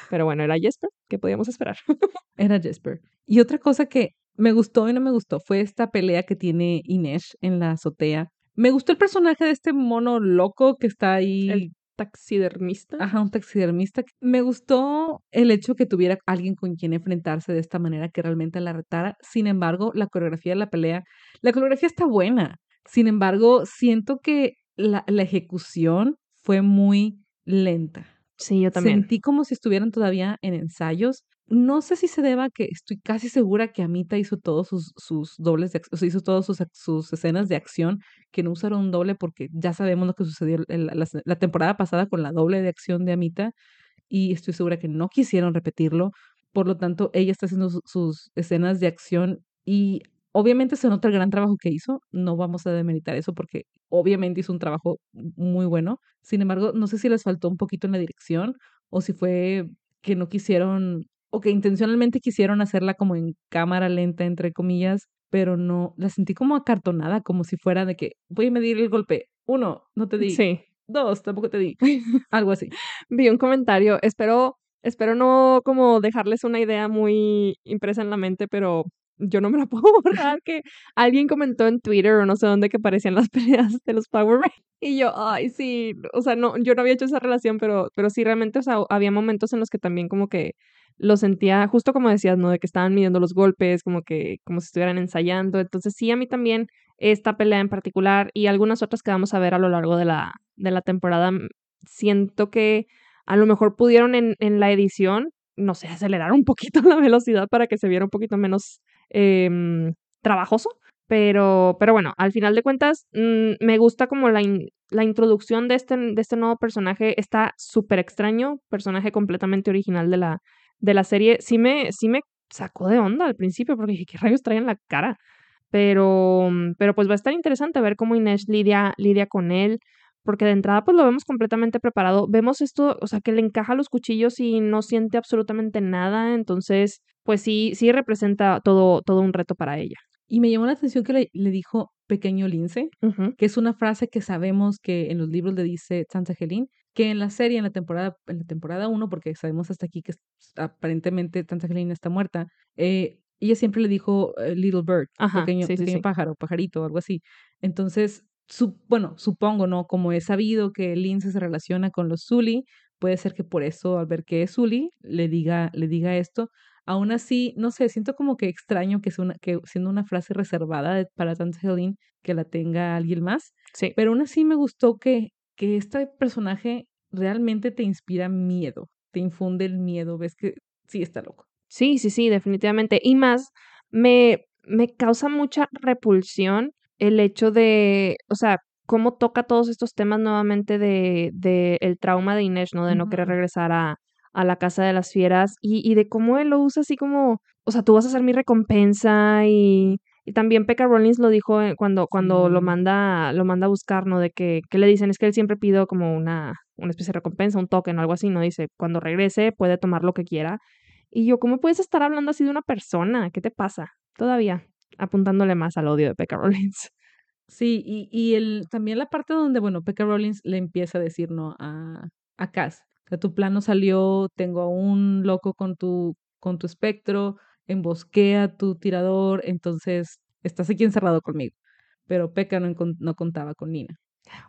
Pero bueno, era Jesper, ¿qué podíamos esperar? Era Jesper. Y otra cosa que me gustó y no me gustó fue esta pelea que tiene Inés en la azotea. Me gustó el personaje de este mono loco que está ahí. El taxidermista. Ajá, un taxidermista. Me gustó el hecho que tuviera alguien con quien enfrentarse de esta manera que realmente la retara. Sin embargo, la coreografía de la pelea, la coreografía está buena. Sin embargo, siento que la, la ejecución fue muy lenta. Sí, yo también. Sentí como si estuvieran todavía en ensayos. No sé si se deba a que estoy casi segura que Amita hizo todos sus, sus dobles, de, ac- o sea, hizo todas sus, sus escenas de acción, que no usaron un doble porque ya sabemos lo que sucedió la, la se- la temporada pasada con la doble de acción de Amita y estoy segura que no quisieron repetirlo. Por lo tanto, ella está haciendo su- sus escenas de acción y obviamente se nota el gran trabajo que hizo. No vamos a demeritar eso porque obviamente hizo un trabajo muy bueno. Sin embargo, no sé si les faltó un poquito en la dirección o si fue que no quisieron o que intencionalmente quisieron hacerla como en cámara lenta, entre comillas, pero no, la sentí como acartonada, como si fuera de que voy a medir el golpe. Uno, no te di. Sí. Dos, tampoco te di. Algo así. Vi un comentario, espero, espero no como dejarles una idea muy impresa en la mente, pero yo no me la puedo borrar, que alguien comentó en Twitter o no sé dónde que parecían las peleas de los Power Rangers. Y yo, ay, sí, o sea, no, yo no había hecho esa relación, pero, pero sí, realmente, o sea, había momentos en los que también como que lo sentía, justo como decías, ¿no? De que estaban midiendo los golpes, como que, como si estuvieran ensayando. Entonces, sí, a mí también esta pelea en particular y algunas otras que vamos a ver a lo largo de la, de la temporada, mm, siento que a lo mejor pudieron en, en la edición, no sé, acelerar un poquito la velocidad para que se viera un poquito menos em, trabajoso. Pero, pero bueno, al final de cuentas, mm, me gusta como la, la introducción de este, de este nuevo personaje. Está súper extraño, personaje completamente original de la, de la serie. Sí me, sí me sacó de onda al principio, porque dije, ¿qué rayos trae en la cara? Pero, pero pues va a estar interesante ver cómo Inés lidia, lidia con él, porque de entrada pues lo vemos completamente preparado. Vemos esto, o sea, que le encaja los cuchillos y no siente absolutamente nada, entonces pues sí, sí representa todo, todo un reto para ella. Y me llamó la atención que le, le dijo pequeño lince, que es una frase que sabemos que en los libros le dice Santa Helene, que en la serie, en la temporada, en la temporada 1, porque sabemos hasta aquí que aparentemente Santa Helene está muerta, eh, ella siempre le dijo eh, little bird, Ajá, pequeño, sí, sí, pequeño sí. pájaro, pajarito, algo así. Entonces, su, bueno, supongo, ¿no? Como he sabido que Lince se relaciona con los Zully, puede ser que por eso, al ver que es Zully, le diga, le diga esto. Aún así, no sé, siento como que extraño que, sea una, que siendo una frase reservada de- para Santa Helene, que la tenga alguien más. Sí. Pero aún así me gustó que, que este personaje realmente te inspira miedo, te infunde el miedo, ves que sí está loco. Sí, sí, sí, definitivamente. Y más, me, me causa mucha repulsión el hecho de, o sea, cómo toca todos estos temas nuevamente de, de el trauma de Inés, ¿no? De no querer regresar a, a la casa de las fieras y, y de cómo él lo usa así como, o sea, tú vas a ser mi recompensa y, y también Pekka Rollins lo dijo eh, cuando, cuando lo manda, lo manda a buscar, ¿no? De que, que le dicen, es que él siempre pido como una, una especie de recompensa, un token o algo así, ¿no? Dice, cuando regrese puede tomar lo que quiera. Y yo, ¿cómo puedes estar hablando así de una persona? ¿Qué te pasa? Todavía apuntándole más al odio de Pekka Rollins. Sí, y, y el, también la parte donde, bueno, Pekka Rollins le empieza a decir, ¿no? A, a Cass, que tu plan no salió, tengo a un loco con tu, con tu espectro, embosquea a tu tirador, entonces estás aquí encerrado conmigo. Pero Pekka no, no contaba con Nina.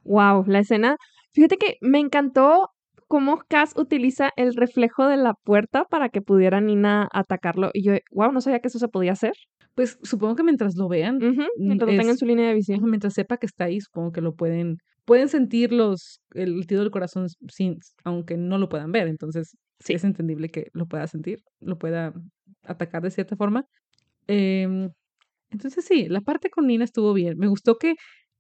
Wow, la escena. Fíjate que me encantó cómo Cass utiliza el reflejo de la puerta para que pudiera Nina atacarlo. Y yo, wow, no sabía que eso se podía hacer. Pues supongo que mientras lo vean, Mientras lo tenga en es- su línea de visión. mientras sepa que está ahí, supongo que lo pueden, pueden sentir los, el latido del corazón sin, aunque no lo puedan ver. Entonces, Sí. es entendible que lo pueda sentir, lo pueda atacar de cierta forma. Em, entonces, sí, la parte con Nina estuvo bien. Me gustó que,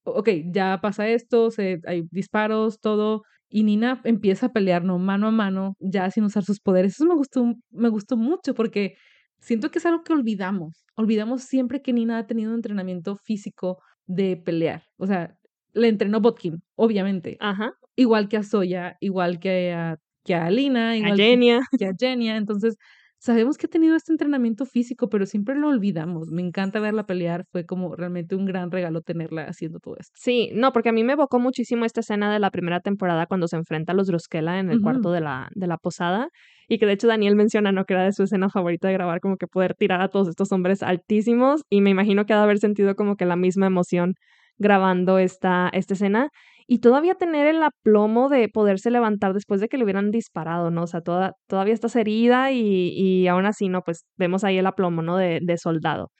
ok, ya pasa esto, se, hay disparos, todo, y Nina empieza a pelear, ¿no? Mano a mano, ya sin usar sus poderes. Eso me gustó, me gustó mucho porque siento que es algo que olvidamos. Olvidamos siempre que Nina ha tenido un entrenamiento físico de pelear. O sea, le entrenó Botkin, obviamente. Ajá. Igual que a Soya, igual que a, que a Alina, A igual que- Genia. que a Genia. Entonces, sabemos que ha tenido este entrenamiento físico, pero siempre lo olvidamos. Me encanta verla pelear. Fue como realmente un gran regalo tenerla haciendo todo esto. Sí, no, porque a mí me evocó muchísimo esta escena de la primera temporada cuando se enfrenta a los Druskela en el cuarto de la, de la posada. Y que de hecho Daniel menciona, ¿no? Que era de su escena favorita de grabar, como que poder tirar a todos estos hombres altísimos. Y me imagino que ha de haber sentido como que la misma emoción grabando esta, esta escena. Y todavía tener el aplomo de poderse levantar después de que le hubieran disparado, ¿no? O sea, toda, todavía estás herida y, y aún así, ¿no? Pues vemos ahí el aplomo, ¿no? De, de soldado.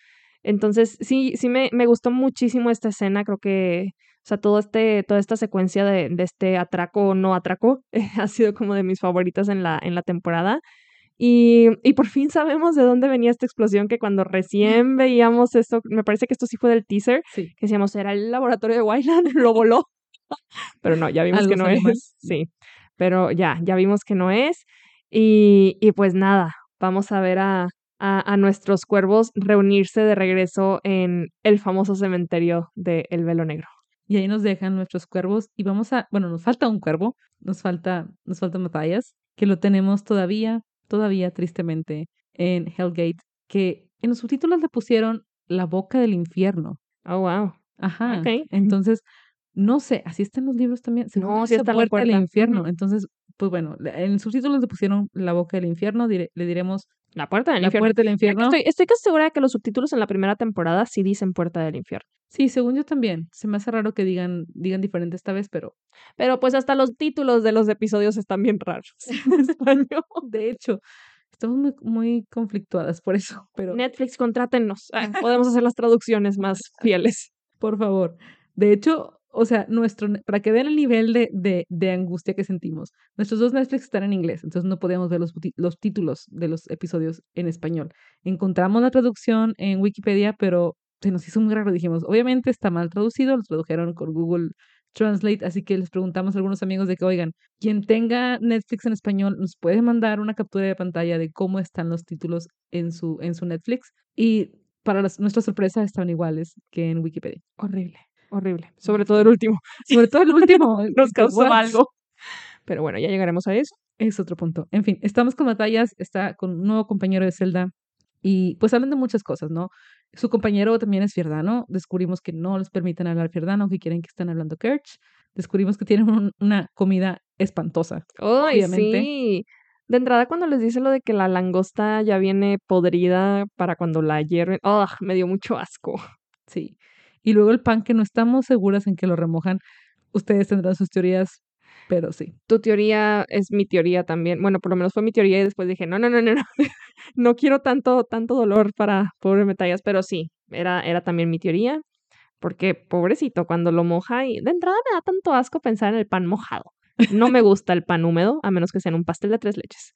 Entonces, sí, sí me, me gustó muchísimo esta escena, creo que, o sea, todo este, toda esta secuencia de, de este atraco o no atraco ha sido como de mis favoritas en la, en la temporada. Y, y por fin sabemos de dónde venía esta explosión, que cuando recién veíamos esto, me parece que esto sí fue del teaser, Sí. que decíamos, era el laboratorio de Wayland, lo voló. Pero no, ya vimos Algo que no es. Sí, pero ya, ya vimos que no es. Y, y pues nada, vamos a ver a, a, a nuestros cuervos reunirse de regreso en el famoso cementerio de El Velo Negro. Y ahí nos dejan nuestros cuervos. Y vamos a, bueno, nos falta un cuervo, nos falta, nos falta Matthias, que lo tenemos todavía, todavía tristemente en Hellgate, que en los subtítulos le pusieron la boca del infierno. Oh, wow. Ajá. Ok. Entonces, no sé, así está en los libros también. según No, sí está la puerta del infierno. Entonces, pues bueno, en subtítulos le pusieron la boca del infierno, dire- le diremos La puerta del la infierno. puerta del Mira que infierno. Estoy, estoy casi segura de que los subtítulos en la primera temporada sí dicen puerta del infierno. Sí, según yo también. Se me hace raro que digan, digan diferente esta vez, pero Pero pues hasta los títulos de los episodios están bien raros en español. de hecho, estamos muy, muy conflictuadas por eso. Pero Netflix, contrátennos. Podemos hacer las traducciones más fieles. por favor. De hecho, o sea, nuestro, para que vean el nivel de, de, angustia que sentimos, nuestros dos Netflix están en inglés, entonces no podíamos ver los, los títulos de los episodios en español. Encontramos la traducción en Wikipedia, pero se nos hizo muy raro. Dijimos, obviamente está mal traducido, lo tradujeron con Google Translate, así que les preguntamos a algunos amigos de que, oigan, quien tenga Netflix en español, nos puede mandar una captura de pantalla de cómo están los títulos en su, en su Netflix. Y para las- nuestra sorpresa estaban iguales que en Wikipedia. Horrible, horrible. Sobre todo el último. Sobre todo el último. Nos causó algo. Pero bueno, ya llegaremos a eso. Es otro punto. En fin, estamos con batallas, está con un nuevo compañero de celda Y pues hablan de muchas cosas, ¿no? Su compañero también es fierdano. Descubrimos que no les permiten hablar fierdano, que quieren que estén hablando Kerch. Descubrimos que tienen una comida espantosa. Ay, sí. De entrada, cuando les dice lo de que la langosta ya viene podrida para cuando la hierven, ¡oh! me dio mucho asco. Sí. Y luego el pan que no estamos seguras en que lo remojan. Ustedes tendrán sus teorías, pero sí. Tu teoría es mi teoría también. Bueno, por lo menos fue mi teoría y después dije, no, no, no, no, no. no quiero tanto, tanto dolor para pobre metallas, pero sí, era, era también mi teoría. Porque, pobrecito, cuando lo moja y de entrada me da tanto asco pensar en el pan mojado. No me gusta el pan húmedo, a menos que sea en un pastel de tres leches.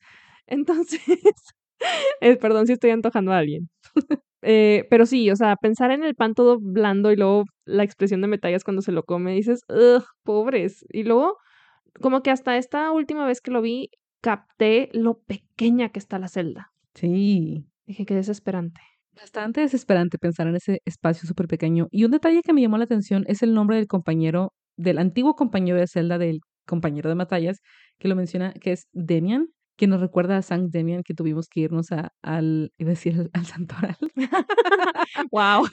Entonces, eh, perdón si estoy antojando a alguien. Eh, pero sí, o sea, pensar en el pan todo blando y luego la expresión de metallas cuando se lo come, dices, ugh, pobres. Y luego, como que hasta esta última vez que lo vi, capté lo pequeña que está la celda. Sí. Dije, qué desesperante. Bastante desesperante pensar en ese espacio súper pequeño. Y un detalle que me llamó la atención es el nombre del compañero, del antiguo compañero de celda del compañero de batallas, que lo menciona, que es Demian, que nos recuerda a San Demian que tuvimos que irnos a, al, iba a decir, al santoral. wow.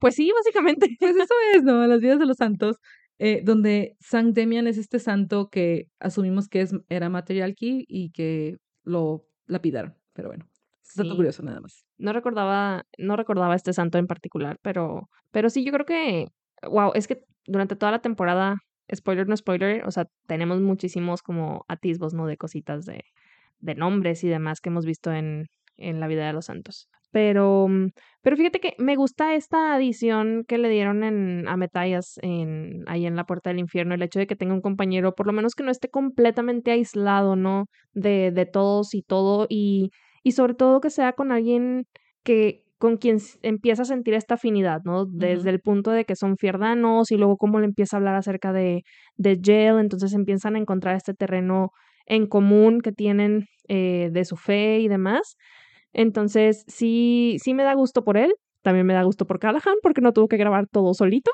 Pues sí, básicamente. Pues eso es, ¿no? Las vidas de los santos, eh, donde San Demian es este santo que asumimos que es, era material key y que lo lapidaron. Pero bueno, es dato curioso nada más. No recordaba, no recordaba este santo en particular, pero, pero sí, yo creo que, wow, es que durante toda la temporada spoiler no spoiler, o sea, tenemos muchísimos como atisbos, ¿no? De cositas de, de nombres y demás que hemos visto en, en la vida de los santos. Pero, mm, pero fíjate que me gusta esta adición que le dieron en, a Metallas en, ahí en la puerta del infierno, el hecho de que tenga un compañero, por lo menos que no esté completamente aislado, ¿no? De, de todos y todo, y, y sobre todo que sea con alguien que, con quien empieza a sentir esta afinidad, ¿no? Desde el punto de que son fierdanos y luego cómo le empieza a hablar acerca de, de Jill, entonces empiezan a encontrar este terreno en común que tienen eh, de su fe y demás. Entonces, sí, sí me da gusto por él, también me da gusto por Callahan porque no tuvo que grabar todo solito.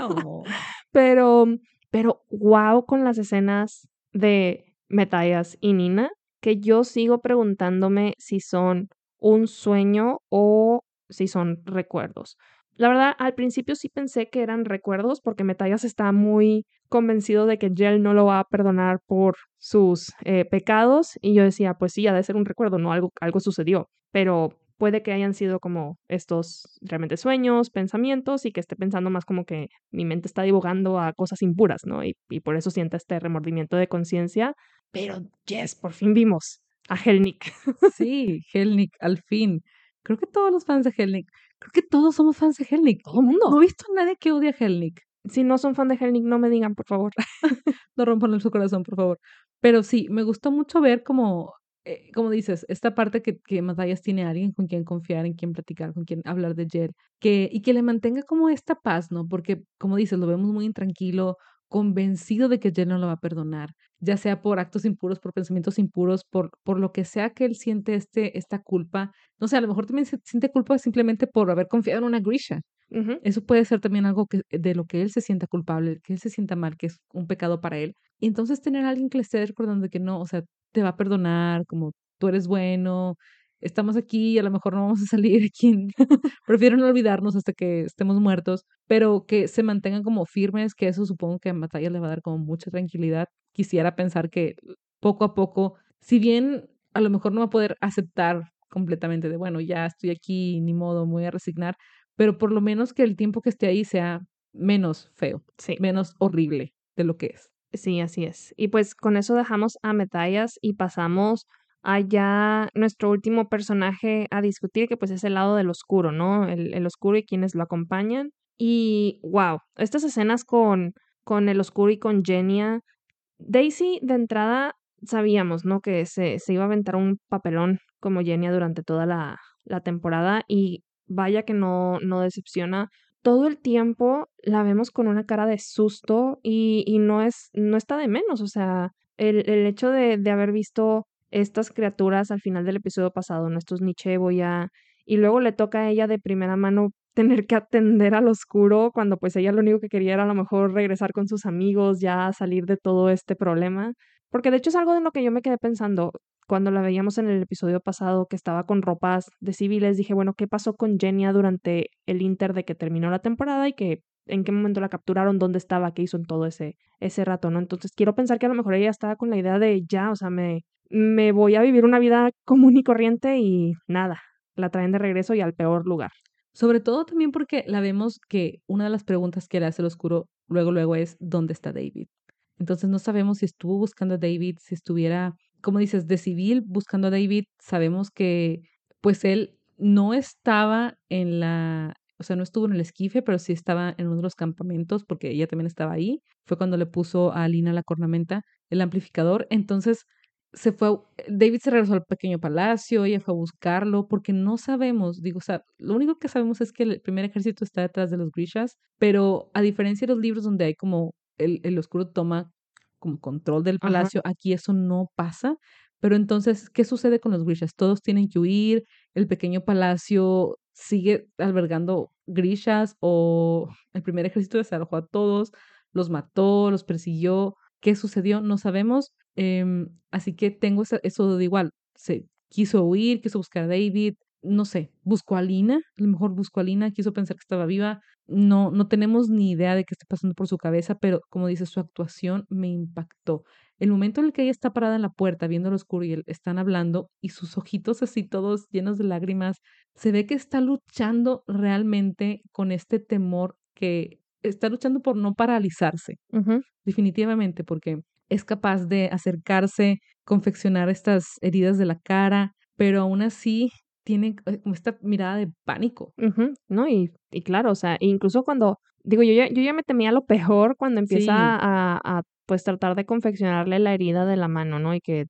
Oh. pero, pero wow con las escenas de Metallas y Nina, que yo sigo preguntándome si son un sueño o si son recuerdos. La verdad, al principio sí pensé que eran recuerdos porque Metallas está muy convencido de que Jell no lo va a perdonar por sus eh, pecados y yo decía, pues sí, ha de ser un recuerdo, no algo, algo sucedió, pero puede que hayan sido como estos realmente sueños, pensamientos y que esté pensando más como que mi mente está divulgando a cosas impuras, ¿no? Y, por eso sienta este remordimiento de conciencia. Pero, yes, por fin vimos a Helnik. Sí, Helnik, al fin. Creo que todos los fans de Helnik, creo que todos somos fans de Helnik. Todo el mundo. No he visto a nadie que odie a Helnik. Si no son fan de Helnik, no me digan, por favor. no rompan su corazón, por favor. Pero sí, me gustó mucho ver como, eh, como dices, esta parte que, que Matthias tiene a alguien con quien confiar, en quien platicar, con quien hablar de Jell, que, y que le mantenga como esta paz, ¿no? Porque, como dices, lo vemos muy intranquilo, convencido de que Jell no lo va a perdonar, ya sea por actos impuros, por pensamientos impuros, por, por lo que sea que él siente este, esta culpa. No sé, a lo mejor también se siente culpa simplemente por haber confiado en una Grisha. Eso puede ser también algo que, de lo que él se sienta culpable, que él se sienta mal, que es un pecado para él. Y entonces tener a alguien que le esté recordando que no, o sea, te va a perdonar, como tú eres bueno, estamos aquí y a lo mejor no vamos a salir aquí. Prefiero no olvidarnos hasta que estemos muertos, pero que se mantengan como firmes, que eso supongo que a Matalla le va a dar como mucha tranquilidad. Quisiera pensar que poco a poco, si bien a lo mejor no va a poder aceptar completamente de, bueno, ya estoy aquí, ni modo, me voy a resignar, pero por lo menos que el tiempo que esté ahí sea menos feo, sí. menos horrible de lo que es. Sí, así es. Y pues con eso dejamos a Metallas y pasamos allá nuestro último personaje a discutir, que pues es el lado del oscuro, ¿no? El, oscuro y quienes lo acompañan. Y wow, estas escenas con, con el oscuro y con Genia. Daisy, de entrada, sabíamos, ¿no? Que se, se iba a aventar un papelón como Genia durante toda la, la temporada. Y vaya que no, no decepciona. Todo el tiempo la vemos con una cara de susto y, y no es, no está de menos. O sea, el, el hecho de, de haber visto estas criaturas al final del episodio pasado, nuestros ya y luego le toca a ella de primera mano tener que atender al oscuro cuando pues ella lo único que quería era a lo mejor regresar con sus amigos, ya salir de todo este problema. Porque de hecho es algo de lo que yo me quedé pensando cuando la veíamos en el episodio pasado que estaba con ropas de civiles. Dije, bueno, ¿qué pasó con Genia durante el Inter de que terminó la temporada y que en qué momento la capturaron, dónde estaba, qué hizo en todo ese, ese rato, ¿no? Entonces quiero pensar que a lo mejor ella estaba con la idea de ya, o sea, me, me voy a vivir una vida común y corriente y nada, la traen de regreso y al peor lugar. Sobre todo también porque la vemos que una de las preguntas que le hace el oscuro luego, luego es, ¿dónde está David? Entonces no sabemos si estuvo buscando a David, si estuviera, como dices, de civil buscando a David. Sabemos que pues él no estaba en la, o sea, no estuvo en el esquife, pero sí estaba en uno de los campamentos porque ella también estaba ahí. Fue cuando le puso a Alina la cornamenta, el amplificador. Entonces se fue, David se regresó al pequeño palacio, ella fue a buscarlo, porque no sabemos, digo, o sea, lo único que sabemos es que el primer ejército está detrás de los Grishas, pero a diferencia de los libros donde hay como el, el oscuro toma como control del palacio, aquí eso no pasa. Pero entonces, ¿qué sucede con los Grishas? Todos tienen que huir, el pequeño palacio sigue albergando Grishas o el primer ejército desarrolló a todos, los mató, los persiguió. ¿Qué sucedió? No sabemos. Em, así que tengo eso, de igual. Se quiso huir, quiso buscar a David, no sé, buscó a Lina, a lo mejor buscó a Lina, quiso pensar que estaba viva. No, no tenemos ni idea de qué está pasando por su cabeza, pero como dice, su actuación me impactó. El momento en el que ella está parada en la puerta viendo lo oscuro y están hablando y sus ojitos así todos llenos de lágrimas, se ve que está luchando realmente con este temor que está luchando por no paralizarse. Definitivamente, porque es capaz de acercarse, confeccionar estas heridas de la cara, pero aún así tiene eh, como esta mirada de pánico. ¿No? Y, y, claro, o sea, incluso cuando, digo, yo ya, yo ya me temía lo peor cuando empieza a, a, pues, tratar de confeccionarle la herida de la mano, ¿no? Y que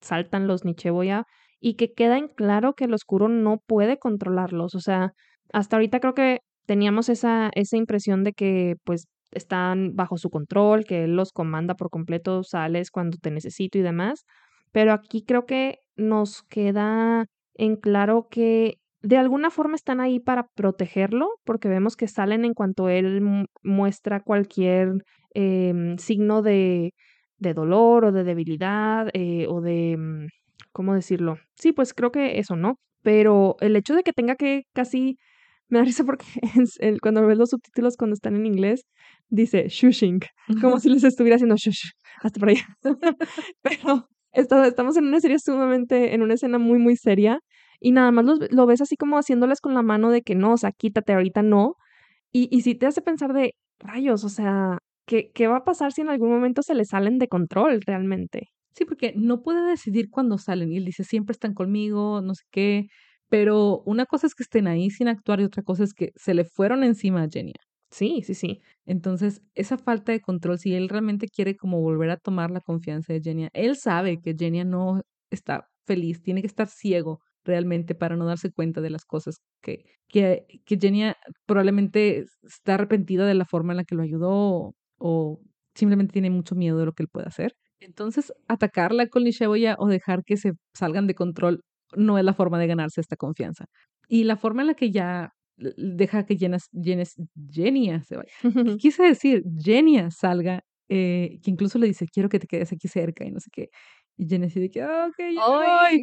saltan los Nicheboya y que queda en claro que el oscuro no puede controlarlos. O sea, hasta ahorita creo que teníamos esa, esa impresión de que, pues, están bajo su control, que él los comanda por completo, sales cuando te necesito y demás. Pero aquí creo que nos queda en claro que de alguna forma están ahí para protegerlo, porque vemos que salen en cuanto él muestra cualquier em, signo de, de, dolor o de debilidad eh, o de, mm, ¿cómo decirlo? Sí, pues creo que eso, ¿no? Pero el hecho de que tenga que casi, me da risa porque cuando ves los subtítulos cuando están en inglés, dice shushing, como si les estuviera haciendo shush, hasta por allá. Pero estamos en una serie sumamente, en una escena muy, muy seria y nada más lo, ves así como haciéndoles con la mano de que no, o sea, quítate, ahorita no. Y, y sí te hace pensar de rayos, o sea, ¿qué, ¿qué va a pasar si en algún momento se le salen de control realmente? Sí, porque no puede decidir cuándo salen. Y él dice, siempre están conmigo, no sé qué. Pero una cosa es que estén ahí sin actuar y otra cosa es que se le fueron encima a Genia. Sí, sí, sí. Entonces, esa falta de control, si él realmente quiere como volver a tomar la confianza de Genia, él sabe que Genia no está feliz, tiene que estar ciego realmente para no darse cuenta de las cosas que, que, que Genia probablemente está arrepentida de la forma en la que lo ayudó o, simplemente tiene mucho miedo de lo que él puede hacer. Entonces, atacarla con Nisheboya o dejar que se salgan de control no es la forma de ganarse esta confianza. Y la forma en la que ya deja que Jenas, Genia se vaya. Quise decir, Genia salga, eh, que incluso le dice, quiero que te quedes aquí cerca y no sé qué. Y Jenny de que, ah, ok, Ay,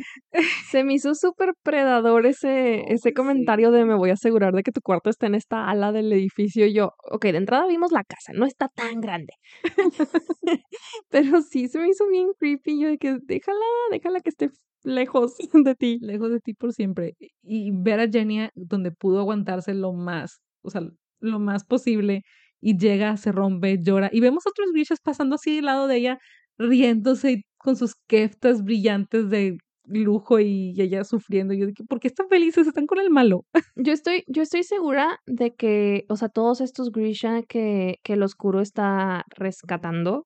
Se me hizo súper predador ese, ese comentario de me voy a asegurar de que tu cuarto está en esta ala del edificio. Y yo, ok, de entrada vimos la casa, no está tan grande. Pero sí se me hizo bien creepy. Yo de que déjala, déjala que esté lejos de ti. Lejos de ti por siempre. Y ver a Jenny donde pudo aguantarse lo más, o sea, lo más posible. Y llega, se rompe, llora. Y vemos otros bichos pasando así al lado de ella, riéndose con sus keftas brillantes de lujo y ella sufriendo. Yo ¿por qué están felices? Están con el malo. Yo estoy, yo estoy segura de que, o sea, todos estos Grisha que, que el oscuro está rescatando,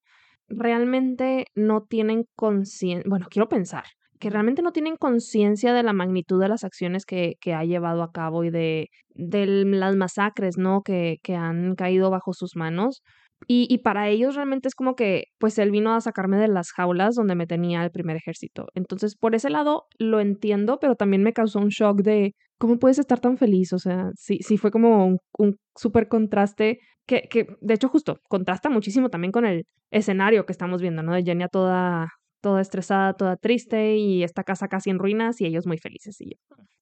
realmente no tienen conciencia, bueno, quiero pensar, que realmente no tienen conciencia de la magnitud de las acciones que, que, ha llevado a cabo y de, de las masacres, ¿no? Que, que han caído bajo sus manos Y, para ellos realmente es como que, pues él vino a sacarme de las jaulas donde me tenía el primer ejército. Entonces, por ese lado lo entiendo, pero también me causó un shock de cómo puedes estar tan feliz. O sea, sí, sí fue como un, un súper contraste que, que, de hecho, justo contrasta muchísimo también con el escenario que estamos viendo, ¿no? De Genia toda, toda estresada, toda triste y esta casa casi en ruinas y ellos muy felices. Y yo,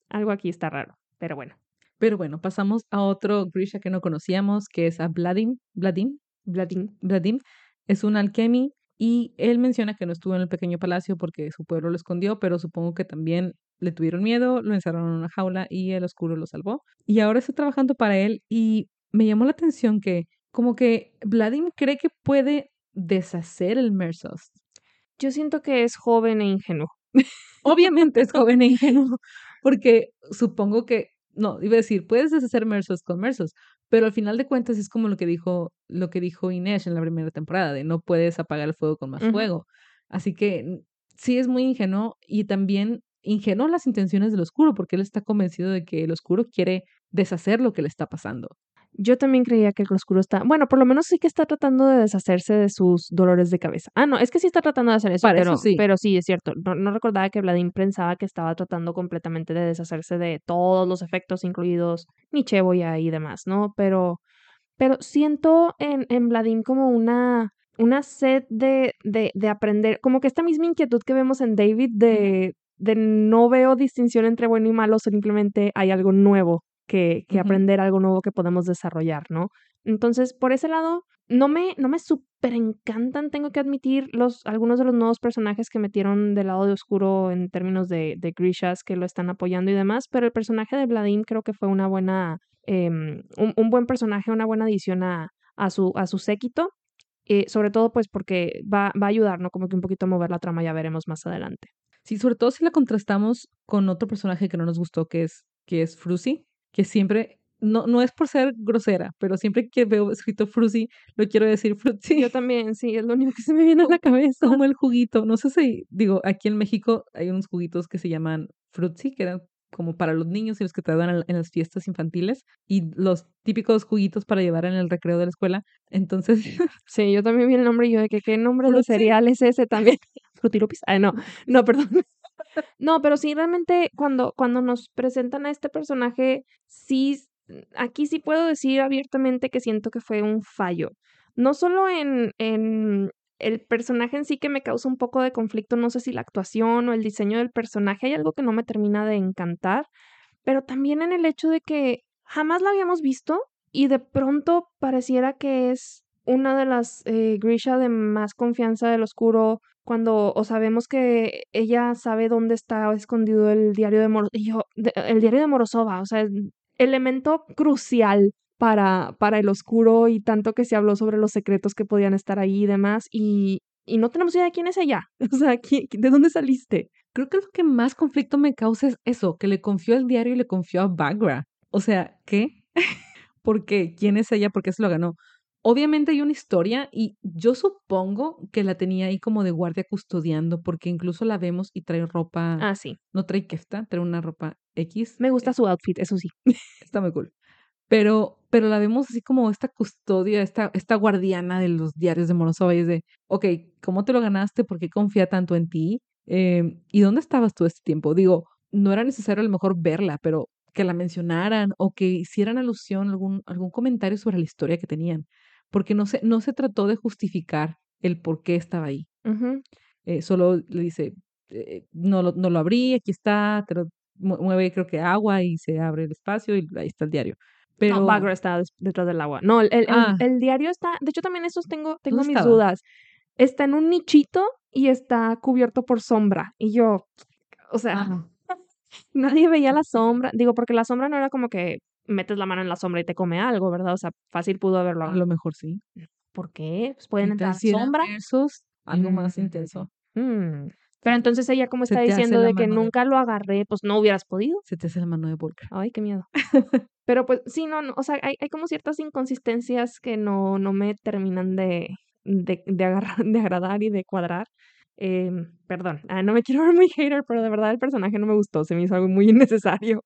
algo aquí está raro, pero bueno. Pero bueno, pasamos a otro Grisha que no conocíamos, que es a Vladim. Vladim. Vladim. Vladim es un alquemi y él menciona que no estuvo en el pequeño palacio porque su pueblo lo escondió, pero supongo que también le tuvieron miedo, lo encerraron en una jaula y el oscuro lo salvó. Y ahora está trabajando para él y me llamó la atención que como que Vladim cree que puede deshacer el Mersos. Yo siento que es joven e ingenuo. Obviamente es joven e ingenuo, porque supongo que, no, iba a decir, puedes deshacer Mersos con Mersos, pero al final de cuentas es como lo que dijo, lo que dijo Inés en la primera temporada, de no puedes apagar el fuego con más fuego. Así que sí es muy ingenuo y también ingenuo las intenciones del oscuro, porque él está convencido de que el oscuro quiere deshacer lo que le está pasando. Yo también creía que el oscuro está, bueno, por lo menos sí que está tratando de deshacerse de sus dolores de cabeza. Ah, no, es que sí está tratando de hacer eso, Para eso pero sí. pero sí, es cierto. No, no recordaba que Vladimir pensaba que estaba tratando completamente de deshacerse de todos los efectos, incluidos Nicheboya y demás, ¿no? Pero, pero siento en, en Vladimir como una, una sed de, de, de aprender, como que esta misma inquietud que vemos en David de, de no veo distinción entre bueno y malo, simplemente hay algo nuevo que, aprender, algo nuevo que podemos desarrollar, ¿no? Entonces, por ese lado, no me, no me súper encantan, tengo que admitir, los, algunos de los nuevos personajes que metieron del lado de oscuro en términos de, de Grishas que lo están apoyando y demás, pero el personaje de Vladim creo que fue una buena, em, un, un buen personaje, una buena adición a, a, su, a su séquito. eh, sobre todo, pues, porque va, va a ayudar, ¿no? Como que un poquito a mover la trama, ya veremos más adelante. Sí, sobre todo si la contrastamos con otro personaje que no nos gustó, que es, que es Fruzy, que siempre, no, no es por ser grosera, pero siempre que veo escrito Fruzy, lo quiero decir Fruzy. Yo también, sí, es lo único que se me viene a la cabeza. Como el juguito. No sé si, digo, aquí en México hay unos juguitos que se llaman Fruitsy, que eran como para los niños y los que te dan en, las fiestas infantiles, y los típicos juguitos para llevar en el recreo de la escuela. Entonces, Sí, yo también vi el nombre y yo de que qué nombre de cereal es ese también. Frutilupis. Ah, no, no, perdón. No, pero sí, realmente cuando, cuando nos presentan a este personaje, sí, aquí sí puedo decir abiertamente que siento que fue un fallo. No solo en, en el personaje en sí que me causa un poco de conflicto, no sé si la actuación o el diseño del personaje, hay algo que no me termina de encantar, pero también en el hecho de que jamás la habíamos visto y de pronto pareciera que es una de las eh, Grisha de más confianza del oscuro cuando o sabemos que ella sabe dónde está escondido el diario de de- el diario de Morosova, o sea, elemento crucial para, para el oscuro y tanto que se habló sobre los secretos que podían estar ahí y demás y, y no tenemos idea de quién es ella, o sea, ¿qui- ¿de dónde saliste? creo que lo que más conflicto me causa es eso, que le confió el diario y le confió a Bagra. O sea, ¿qué? ¿Por qué? ¿Quién es ella? ¿Por qué se lo ganó? Obviamente hay una historia y yo supongo que la tenía ahí como de guardia custodiando porque incluso la vemos y trae ropa, Ah, sí, no trae kefta, trae una ropa X. me gusta su outfit, eso sí. Está muy cool. Pero, pero la vemos así como esta custodia, esta, esta guardiana de los diarios de Morozova y es de, ok, ¿cómo te lo ganaste? ¿Por qué confía tanto en ti? Eh, ¿Y dónde estabas tú este tiempo? Digo, no era necesario a lo mejor verla, pero que la mencionaran o que hicieran alusión, algún, algún comentario sobre la historia que tenían. Porque no se, no se trató de justificar el por qué estaba ahí. Eh, solo le dice, eh, no, lo, no lo abrí, aquí está, te lo mu- mueve creo que agua y se abre el espacio y ahí está el diario. Pero No, Bagra está detrás del agua. No, el, el- el- Ah. el diario está, de hecho también esos tengo, tengo ¿Dónde mis estaba? dudas. Está en un nichito y está cubierto por sombra. Y yo, o sea, Ajá. nadie veía la sombra. Digo, porque la sombra no era como que metes la mano en la sombra y te come algo, ¿verdad? O sea, fácil pudo haberlo. a lo mejor sí. ¿Por qué? Pues pueden ¿Qué tal entrar sombra. versos? algo más Mm. intenso. Mm. Pero entonces ella como está diciendo de que de- nunca lo agarré, pues no hubieras podido. Se te hace la mano de Volker. Ay, qué miedo. Pero pues sí, no, no, o sea, hay, hay como ciertas inconsistencias que no, no me terminan de, de, de, agarrar, de agradar y de cuadrar. Em, perdón, ah, no me quiero ver muy hater, pero de verdad el personaje no me gustó, se me hizo algo muy innecesario.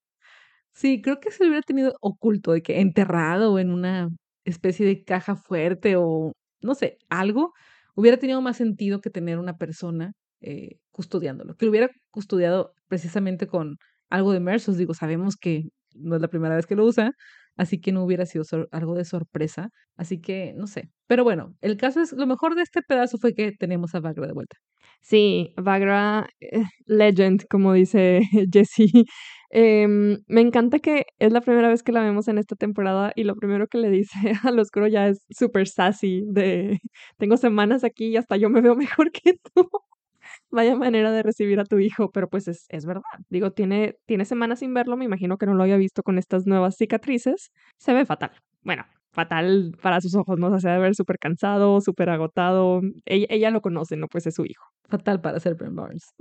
Sí, creo que se lo hubiera tenido oculto, de que enterrado en una especie de caja fuerte o no sé, algo, hubiera tenido más sentido que tener una persona eh, custodiándolo, que lo hubiera custodiado precisamente con algo de Mersos. Digo, sabemos que no es la primera vez que lo usa, así que no hubiera sido algo de sorpresa. Así que, no sé. Pero bueno, el caso es, lo mejor de este pedazo fue que tenemos a Vagra de vuelta. Sí, Vagra, eh, legend, como dice Jessie. Em, me encanta que es la primera vez que la vemos en esta temporada y lo primero que le dice al oscuro ya es súper sassy de tengo semanas aquí y hasta yo me veo mejor que tú. Vaya manera de recibir a tu hijo, pero pues es, es verdad. Digo, tiene, tiene semanas sin verlo, me imagino que no lo había visto con estas nuevas cicatrices. Se ve fatal. Bueno, fatal para sus ojos, ¿no? O sea, de ver súper cansado, súper agotado. Ella, ella, lo conoce, ¿no? Pues es su hijo. Fatal para ser Ben Barnes.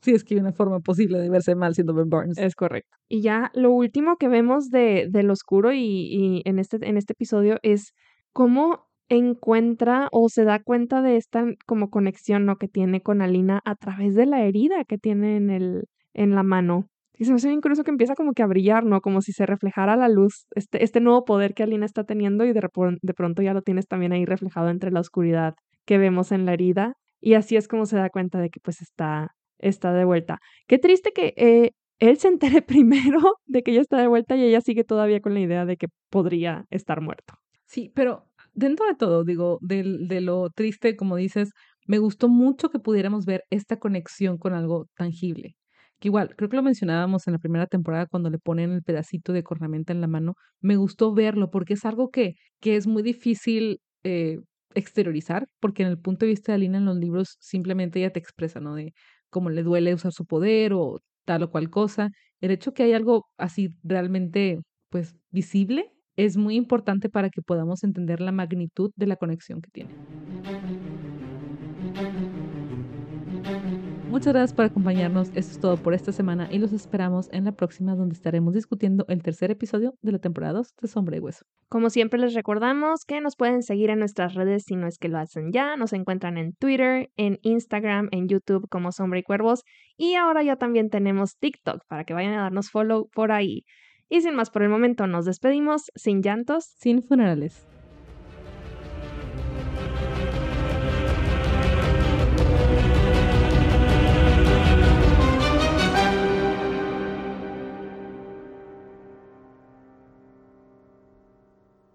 Sí, es que hay una forma posible de verse mal siendo Ben Barnes. Es correcto. Y ya lo último que vemos de, del oscuro y, y en, este, en este episodio es cómo encuentra o se da cuenta de esta como conexión, ¿no? Que tiene con Alina a través de la herida que tiene en el, en la mano. Y se me hace bien curioso que empieza como que a brillar, ¿no? Como si se reflejara la luz, este, este nuevo poder que Alina está teniendo y de, de pronto ya lo tienes también ahí reflejado entre la oscuridad que vemos en la herida. Y así es como se da cuenta de que pues está, está de vuelta. Qué triste que eh, él se entere primero de que ella está de vuelta y ella sigue todavía con la idea de que podría estar muerto. Sí, pero dentro de todo, digo, de, de lo triste, como dices, me gustó mucho que pudiéramos ver esta conexión con algo tangible que igual, creo que lo mencionábamos en la primera temporada cuando le ponen el pedacito de cornamenta en la mano, me gustó verlo porque es algo que, que es muy difícil eh, exteriorizar, porque en el punto de vista de Alina en los libros simplemente ella te expresa, ¿no? De cómo le duele usar su poder o tal o cual cosa. El hecho que hay algo así realmente, pues, visible es muy importante para que podamos entender la magnitud de la conexión que tiene. Muchas gracias por acompañarnos. Esto es todo por esta semana y los esperamos en la próxima donde estaremos discutiendo el tercer episodio de la temporada 2 de Sombra y Hueso. Como siempre les recordamos que nos pueden seguir en nuestras redes si no es que lo hacen ya. Nos encuentran en Twitter, en Instagram, en YouTube como Sombra y Cuervos y ahora ya también tenemos TikTok para que vayan a darnos follow por ahí. Y sin más por el momento nos despedimos sin llantos, sin funerales.